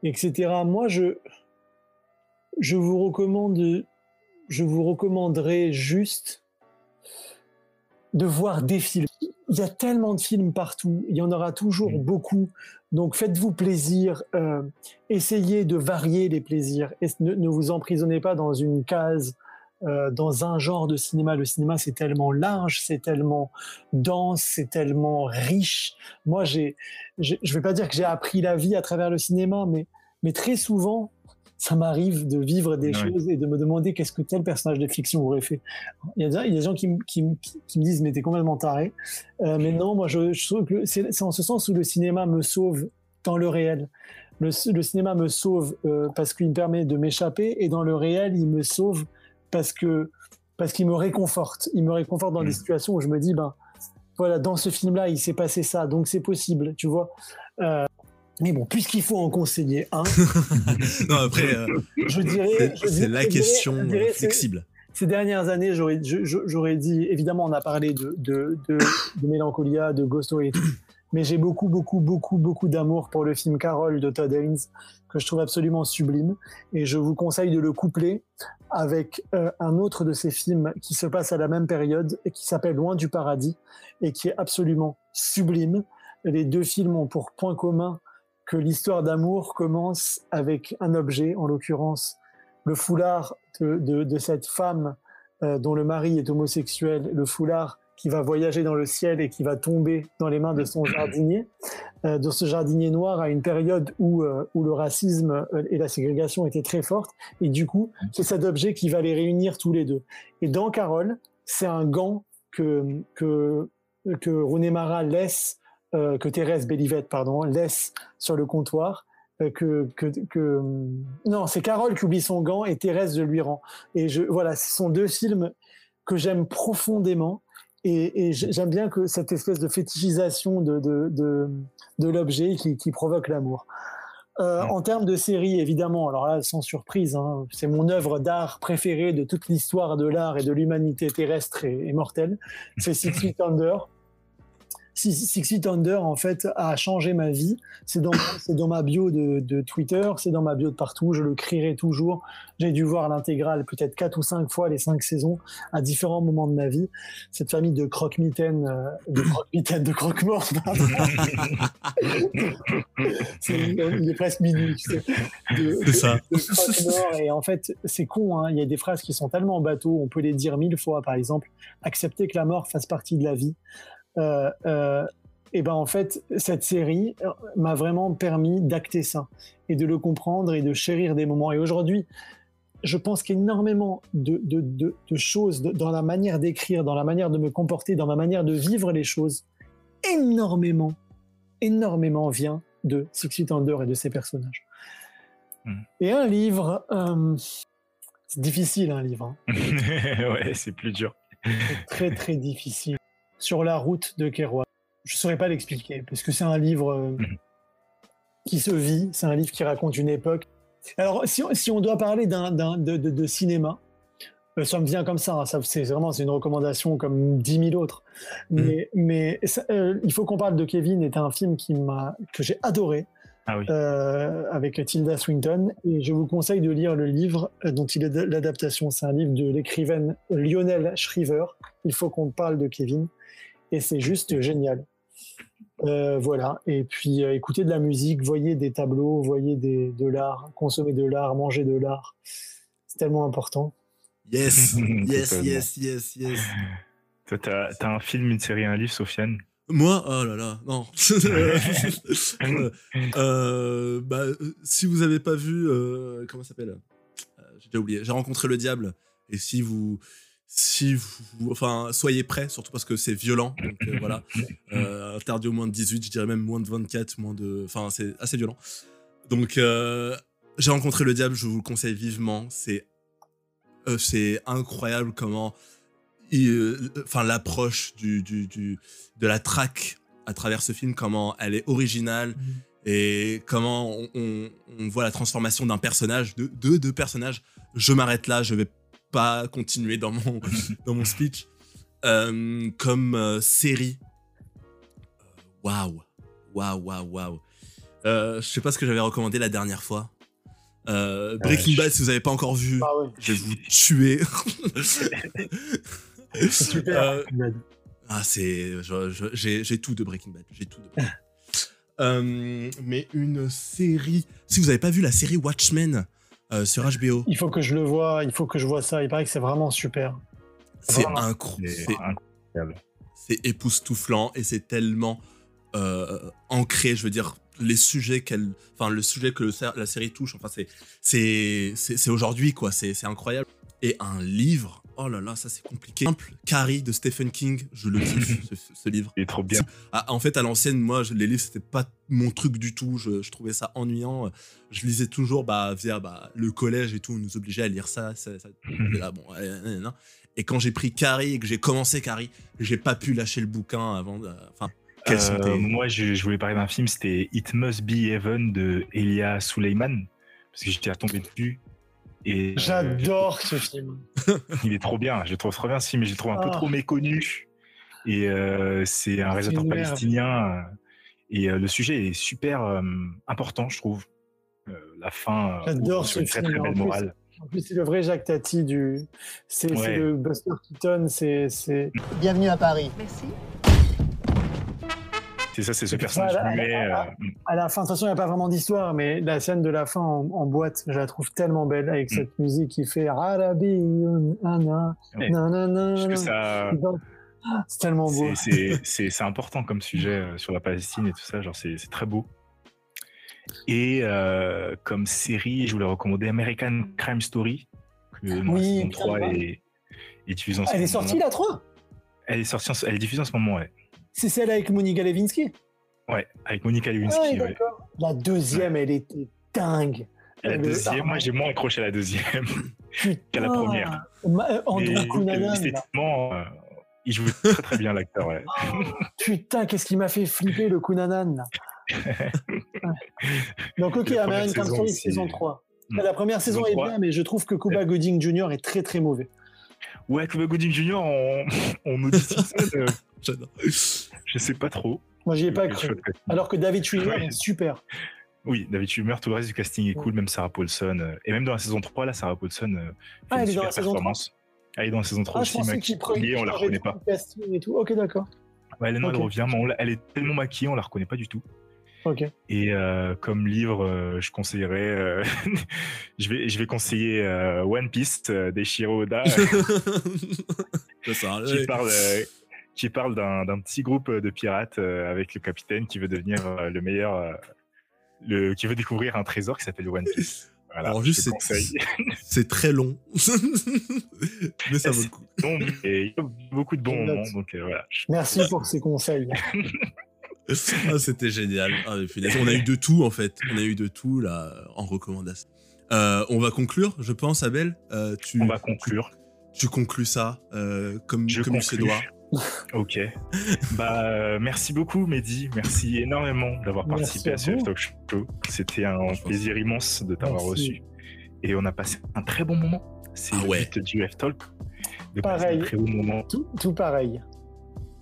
S4: etc. Moi, je je vous recommande, je vous recommanderais juste de voir des films. Il y a tellement de films partout, il y en aura toujours beaucoup. Donc faites-vous plaisir, euh, essayez de varier les plaisirs. Et ne, ne vous emprisonnez pas dans une case, euh, dans un genre de cinéma. Le cinéma, c'est tellement large, c'est tellement dense, c'est tellement riche. Moi, j'ai, je vais pas dire que j'ai appris la vie à travers le cinéma, mais, mais très souvent, ça m'arrive de vivre des
S5: Ouais.
S4: choses et de me demander qu'est-ce que tel personnage de fiction aurait fait. Il y a, des- il y a des gens qui, me- qui, me- qui me disent mais t'es complètement taré. Euh, mais non, moi je, je trouve que c'est c'est en ce sens où le cinéma me sauve dans le réel. Le, le cinéma me sauve euh, parce qu'il me permet de m'échapper et dans le réel il me sauve parce que parce qu'il me réconforte. Il me réconforte dans des situations où je me dis ben voilà dans ce film-là il s'est passé ça donc c'est possible, tu vois. Euh, mais bon, puisqu'il faut en conseiller un,
S1: Non, après, euh,
S4: je dirais,
S1: c'est-
S4: dirais-
S1: la
S4: dirais-
S1: question
S4: je dirais,
S1: euh,
S4: c'est-
S1: flexible.
S4: ces dernières années, j'aurais, dit, évidemment, on a parlé de, de, de, de Mélancolia, de Ghosto et tout, mais j'ai beaucoup, beaucoup, beaucoup, beaucoup d'amour pour le film Carol de Todd Haynes, que je trouve absolument sublime, et je vous conseille de le coupler avec euh, un autre de ces films qui se passe à la même période et qui s'appelle Loin du paradis, et qui est absolument sublime. Les deux films ont pour point commun que l'histoire d'amour commence avec un objet, en l'occurrence le foulard de cette femme euh, dont le mari est homosexuel, le foulard qui va voyager dans le ciel et qui va tomber dans les mains de son jardinier, euh, de ce jardinier noir à une période où, euh, où le racisme euh, et la ségrégation étaient très fortes. Et du coup, c'est cet objet qui va les réunir tous les deux. Et dans Carole, c'est un gant que, que, que René Marat laisse, que Thérèse Bellivette, pardon, laisse sur le comptoir. que, que non c'est Carole qui oublie son gant et Thérèse le lui rend et je voilà ce sont deux films que j'aime profondément et, et j'ai- j'aime bien que cette espèce de fétichisation de, de, de, de l'objet qui, qui provoque l'amour. Euh, en termes de série, évidemment, alors là, sans surprise, hein, c'est mon œuvre d'art préférée de toute l'histoire de l'art et de l'humanité terrestre et, et mortelle. C'est Six Feet Under. Six Six Feet Under, en fait, a changé ma vie. C'est dans, ma bio de, de Twitter, c'est dans ma bio de partout. Je le crierai toujours. J'ai dû voir l'intégrale peut-être quatre ou cinq fois les cinq saisons à différents moments de ma vie. Cette famille de croque-mitaines, euh, de croque-mitaines, de croque-morts, il est presque minuit. tu sais. De-
S1: C'est ça.
S4: de. Et en fait, c'est con. hein. Il y a des phrases qui sont tellement bateaux. On peut les dire mille fois. Par exemple, accepter que la mort fasse partie de la vie. Euh, euh, et ben en fait, cette série euh, m'a vraiment permis d'acter ça et de le comprendre et de chérir des moments. Et aujourd'hui, je pense qu'énormément de, de, de, de choses dans la manière d'écrire, dans la manière de me comporter, dans ma manière de vivre les choses, énormément, énormément vient de Six Feet Under et de ses personnages.
S5: Hmm.
S4: Et un livre, euh, c'est difficile un livre, hein.
S5: ouais, c'est plus dur.
S4: Très très difficile. Sur la route de Kerouac. Je ne saurais pas l'expliquer, parce que c'est un livre euh,
S5: Mhm.
S4: qui se vit, c'est un livre qui raconte une époque. Alors, si, on- si on doit parler d'un, de, de- de cinéma, euh, ça me vient comme ça, hein, ça c'est vraiment c'est une recommandation comme 10 000 autres. Mais, mais ça, euh, il faut qu'on parle de Kevin, est un film qui m'a, que j'ai adoré,
S5: Ah oui.
S4: euh, avec Tilda Swinton. Et je vous conseille de lire le livre dont il est l'adaptation. C'est un livre de l'écrivaine Lionel Shriver. Il faut qu'on parle de Kevin. Et c'est juste génial. Euh, voilà. Et puis, euh, écoutez de la musique, voyez des tableaux, voyez des, de l'art, consommer de l'art, manger de l'art. C'est tellement important.
S1: Yes, yes, yes, yes, yes.
S5: Toi, t'as t'as un film, une série, un livre, Sofiane?
S1: Moi, oh là là, non. Euh, bah, si vous avez pas vu, euh, comment ça s'appelle? J'ai déjà oublié. J'ai rencontré le diable. Et si vous, si vous, enfin, soyez prêts, surtout parce que c'est violent. Donc euh, voilà, euh, interdit au moins de 18, je dirais même moins de 24, moins de, enfin, c'est assez violent. Donc euh, j'ai rencontré le diable. Je vous le conseille vivement. C'est, c'est incroyable comment enfin l'approche du, du, du- de la traque à travers ce film, comment elle est originale et comment on, on- on voit la transformation d'un personnage, de deux deux personnages. Je m'arrête là, je vais pas continuer dans mon, dans mon speech. Euh, comme euh, série, euh, waouh, waouh, waouh, waouh. Je sais pas ce que j'avais recommandé la dernière fois. Euh, Breaking
S5: je-
S1: Bad, si vous avez pas encore vu,
S4: Ah ouais.
S1: je vais vous tuer.
S4: Super.
S1: Euh, ah, c'est. J'ai j'ai tout de Breaking Bad. J'ai tout de Breaking Bad. Euh, mais une série. Si vous n'avez pas vu la série Watchmen euh, sur HBO,
S4: Il faut que je le vois, il faut que je vois ça. Il paraît que c'est vraiment super.
S1: c'est
S5: incroyable.
S1: c'est époustouflant et c'est tellement euh, ancré. Je veux dire, les sujets qu'elle, enfin le sujet que le la série touche. Enfin, c'est c'est c'est c'est aujourd'hui quoi. C'est c'est incroyable. Et un livre. Oh là là, ça c'est compliqué. Simple. Carrie de Stephen King, je le kiffe ce, ce livre.
S5: Il est trop bien.
S1: Ah, en fait, à l'ancienne, moi, je- les livres, c'était pas mon truc du tout. Je, je trouvais ça ennuyant. Je lisais toujours bah, via bah, le collège et tout. On nous obligeait à lire ça. ça, ça- et là, bon. Et quand j'ai pris Carrie et que j'ai commencé Carrie, j'ai pas pu lâcher le bouquin avant. Enfin, quels sont
S5: Euh,
S1: tes-
S5: moi, je, je voulais parler d'un film, c'était It Must Be Heaven de Elia Suleiman, parce que j'étais tombé dessus. Et euh,
S4: J'adore ce film.
S5: il est trop bien, je le trouve trop bien ce film, mais je le trouve un peu
S4: Ah.
S5: trop méconnu. Et euh, c'est un réalisateur palestinien. euh, Et euh, le sujet est super euh, important, je trouve. Euh, la fin,
S4: J'adore ce
S5: une très
S4: film,
S5: très
S4: en
S5: belle
S4: plus.
S5: morale.
S4: En plus, c'est le vrai Jacques Tati du. C'est
S5: Ouais.
S4: le Buster Keaton. C'est-
S11: Bienvenue à Paris.
S7: Merci.
S5: C'est ça, c'est ce personnage
S4: ça, à la- à
S5: euh,
S4: À la fin, de toute façon, il n'y a pas vraiment d'histoire, mais la scène de la fin en, en boîte, je la trouve tellement belle avec cette musique qui fait Arabi, nanana.
S5: trouve ça-
S4: C'est tellement beau.
S5: C'est- important comme sujet euh, sur la Palestine et tout ça, genre c'est très beau. Et euh, comme série, je voulais recommander American Crime Story, que dans la
S4: Oui,
S5: saison
S4: putain,
S5: 3
S4: ouais.
S5: est, est diffusée en ce
S4: Elle est
S5: moment.
S4: sortie la 3
S5: Elle est sortie, en- elle est diffusée en ce moment, ouais.
S4: C'est celle avec Monica Lewinsky
S5: Ouais, avec Monica
S4: Ah
S5: Lewinsky.
S4: ouais. d'accord. La deuxième, elle était dingue.
S5: La deuxième, moi j'ai moins accroché à la deuxième qu'à la première.
S4: Ma- euh, Andrew Cunanan,
S5: euh,
S4: là.
S5: esthétiquement, euh, il joue très très bien l'acteur, ouais.
S4: Putain, qu'est-ce qui m'a fait flipper le Kunanan là. Ouais. Donc ok, American
S5: saison
S4: Story saison 3.
S5: Mm.
S4: La première saison, est
S5: 3.
S4: bien, mais je trouve que Cuba Gooding Jr. est très très mauvais.
S5: Ouais, Cuba Gooding Jr., on, on nous dit
S1: J'adore.
S5: Je sais pas trop.
S4: Moi, j'y ai pas cru. Alors que David Schwimmer
S5: Ouais.
S4: est super.
S5: Oui, David Schwimmer, tout le reste du casting est cool, même Sarah Paulson. euh, et même dans la saison 3, là, Sarah Paulson euh, fait
S4: Ah,
S5: une
S4: elle est dans
S5: super
S4: la saison
S5: performance. Ah, elle est dans la saison 3
S4: Ah,
S5: aussi, maquillée, on la reconnaît pas.
S4: casting et tout. Ok, d'accord.
S5: Ouais, elle, non, elle
S4: Ok.
S5: revient, mais on elle est tellement maquillée, on la reconnaît pas du tout.
S4: Ok.
S5: Et euh, comme livre, euh, je conseillerais, euh, je vais, je vais conseiller euh, One Piece euh, d'Eshiro Oda,
S1: C'est ça.
S5: qui
S1: ouais.
S5: parle, euh, qui parle d'un d'un petit groupe de pirates euh, avec le capitaine qui veut devenir euh, le meilleur, euh, le, qui veut découvrir un trésor qui s'appelle One Piece. Voilà,
S1: Alors juste,
S5: te
S1: c'est- très long. Mais ça vaut le coup.
S5: Non, et il y a beaucoup de bons moments, donc euh, voilà.
S4: Merci pour ces conseils.
S1: Ah, c'était génial. Ah, on a eu de tout en fait. On a eu de tout là en recommandation. Euh, on va conclure, je pense, Abel. Euh, tu,
S5: On va conclure.
S1: Tu conclus ça euh, comme,
S5: Je
S1: comme il se doit.
S5: Ok. Bah, euh, merci beaucoup, Mehdi. Merci énormément d'avoir participé
S4: à
S5: à ce
S4: vous.
S5: talk show. C'était un plaisir immense de t'avoir reçu. Et on a passé un très bon moment. C'est
S1: Ah
S5: le
S1: ouais.
S5: but du F-Talk. De passer
S4: Pareil.
S5: un très bon moment.
S4: Tout, tout pareil.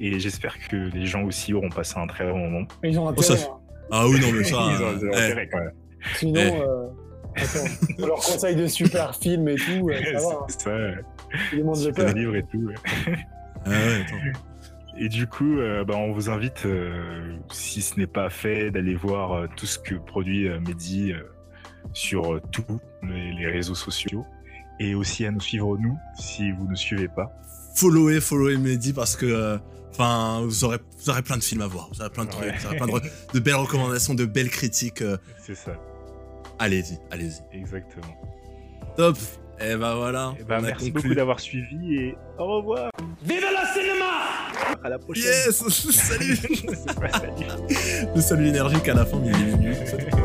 S5: Et j'espère que les gens aussi auront passé un très bon moment.
S4: Ils ont
S1: Oh, ça,
S4: intérêt. hein.
S1: Ah oui, non, mais ça.
S5: Ils ont, ils ont intérêt quand même.
S4: Sinon,
S1: Eh.
S4: euh, attends, on leur conseille de super films et tout. euh, ça va. hein.
S5: C'est ça, euh,
S4: Tout le monde de
S5: super
S4: peur.
S5: livre et tout. ouais.
S1: ah ouais.
S5: Et du coup, euh, bah, on vous invite, euh, si ce n'est pas fait, d'aller voir euh, tout ce que produit euh, Mehdi euh, sur euh, tous les, les réseaux sociaux. Et aussi à nous suivre, nous, si vous ne suivez pas.
S1: Followez, followez Mehdi parce que. euh, Enfin, vous aurez, vous aurez plein de films à voir, vous aurez plein de trucs,
S5: Ouais.
S1: vous aurez plein de, de belles recommandations, de belles critiques. euh,
S5: C'est ça,
S1: Allez-y, allez-y.
S5: exactement.
S1: Top. Et ben voilà.
S5: Et bah,
S1: on a
S5: merci
S1: conclu.
S5: beaucoup d'avoir suivi et au revoir.
S9: Vive le cinéma
S5: À la prochaine.
S1: Yes Salut. Le salut énergique à la fin, mais il est.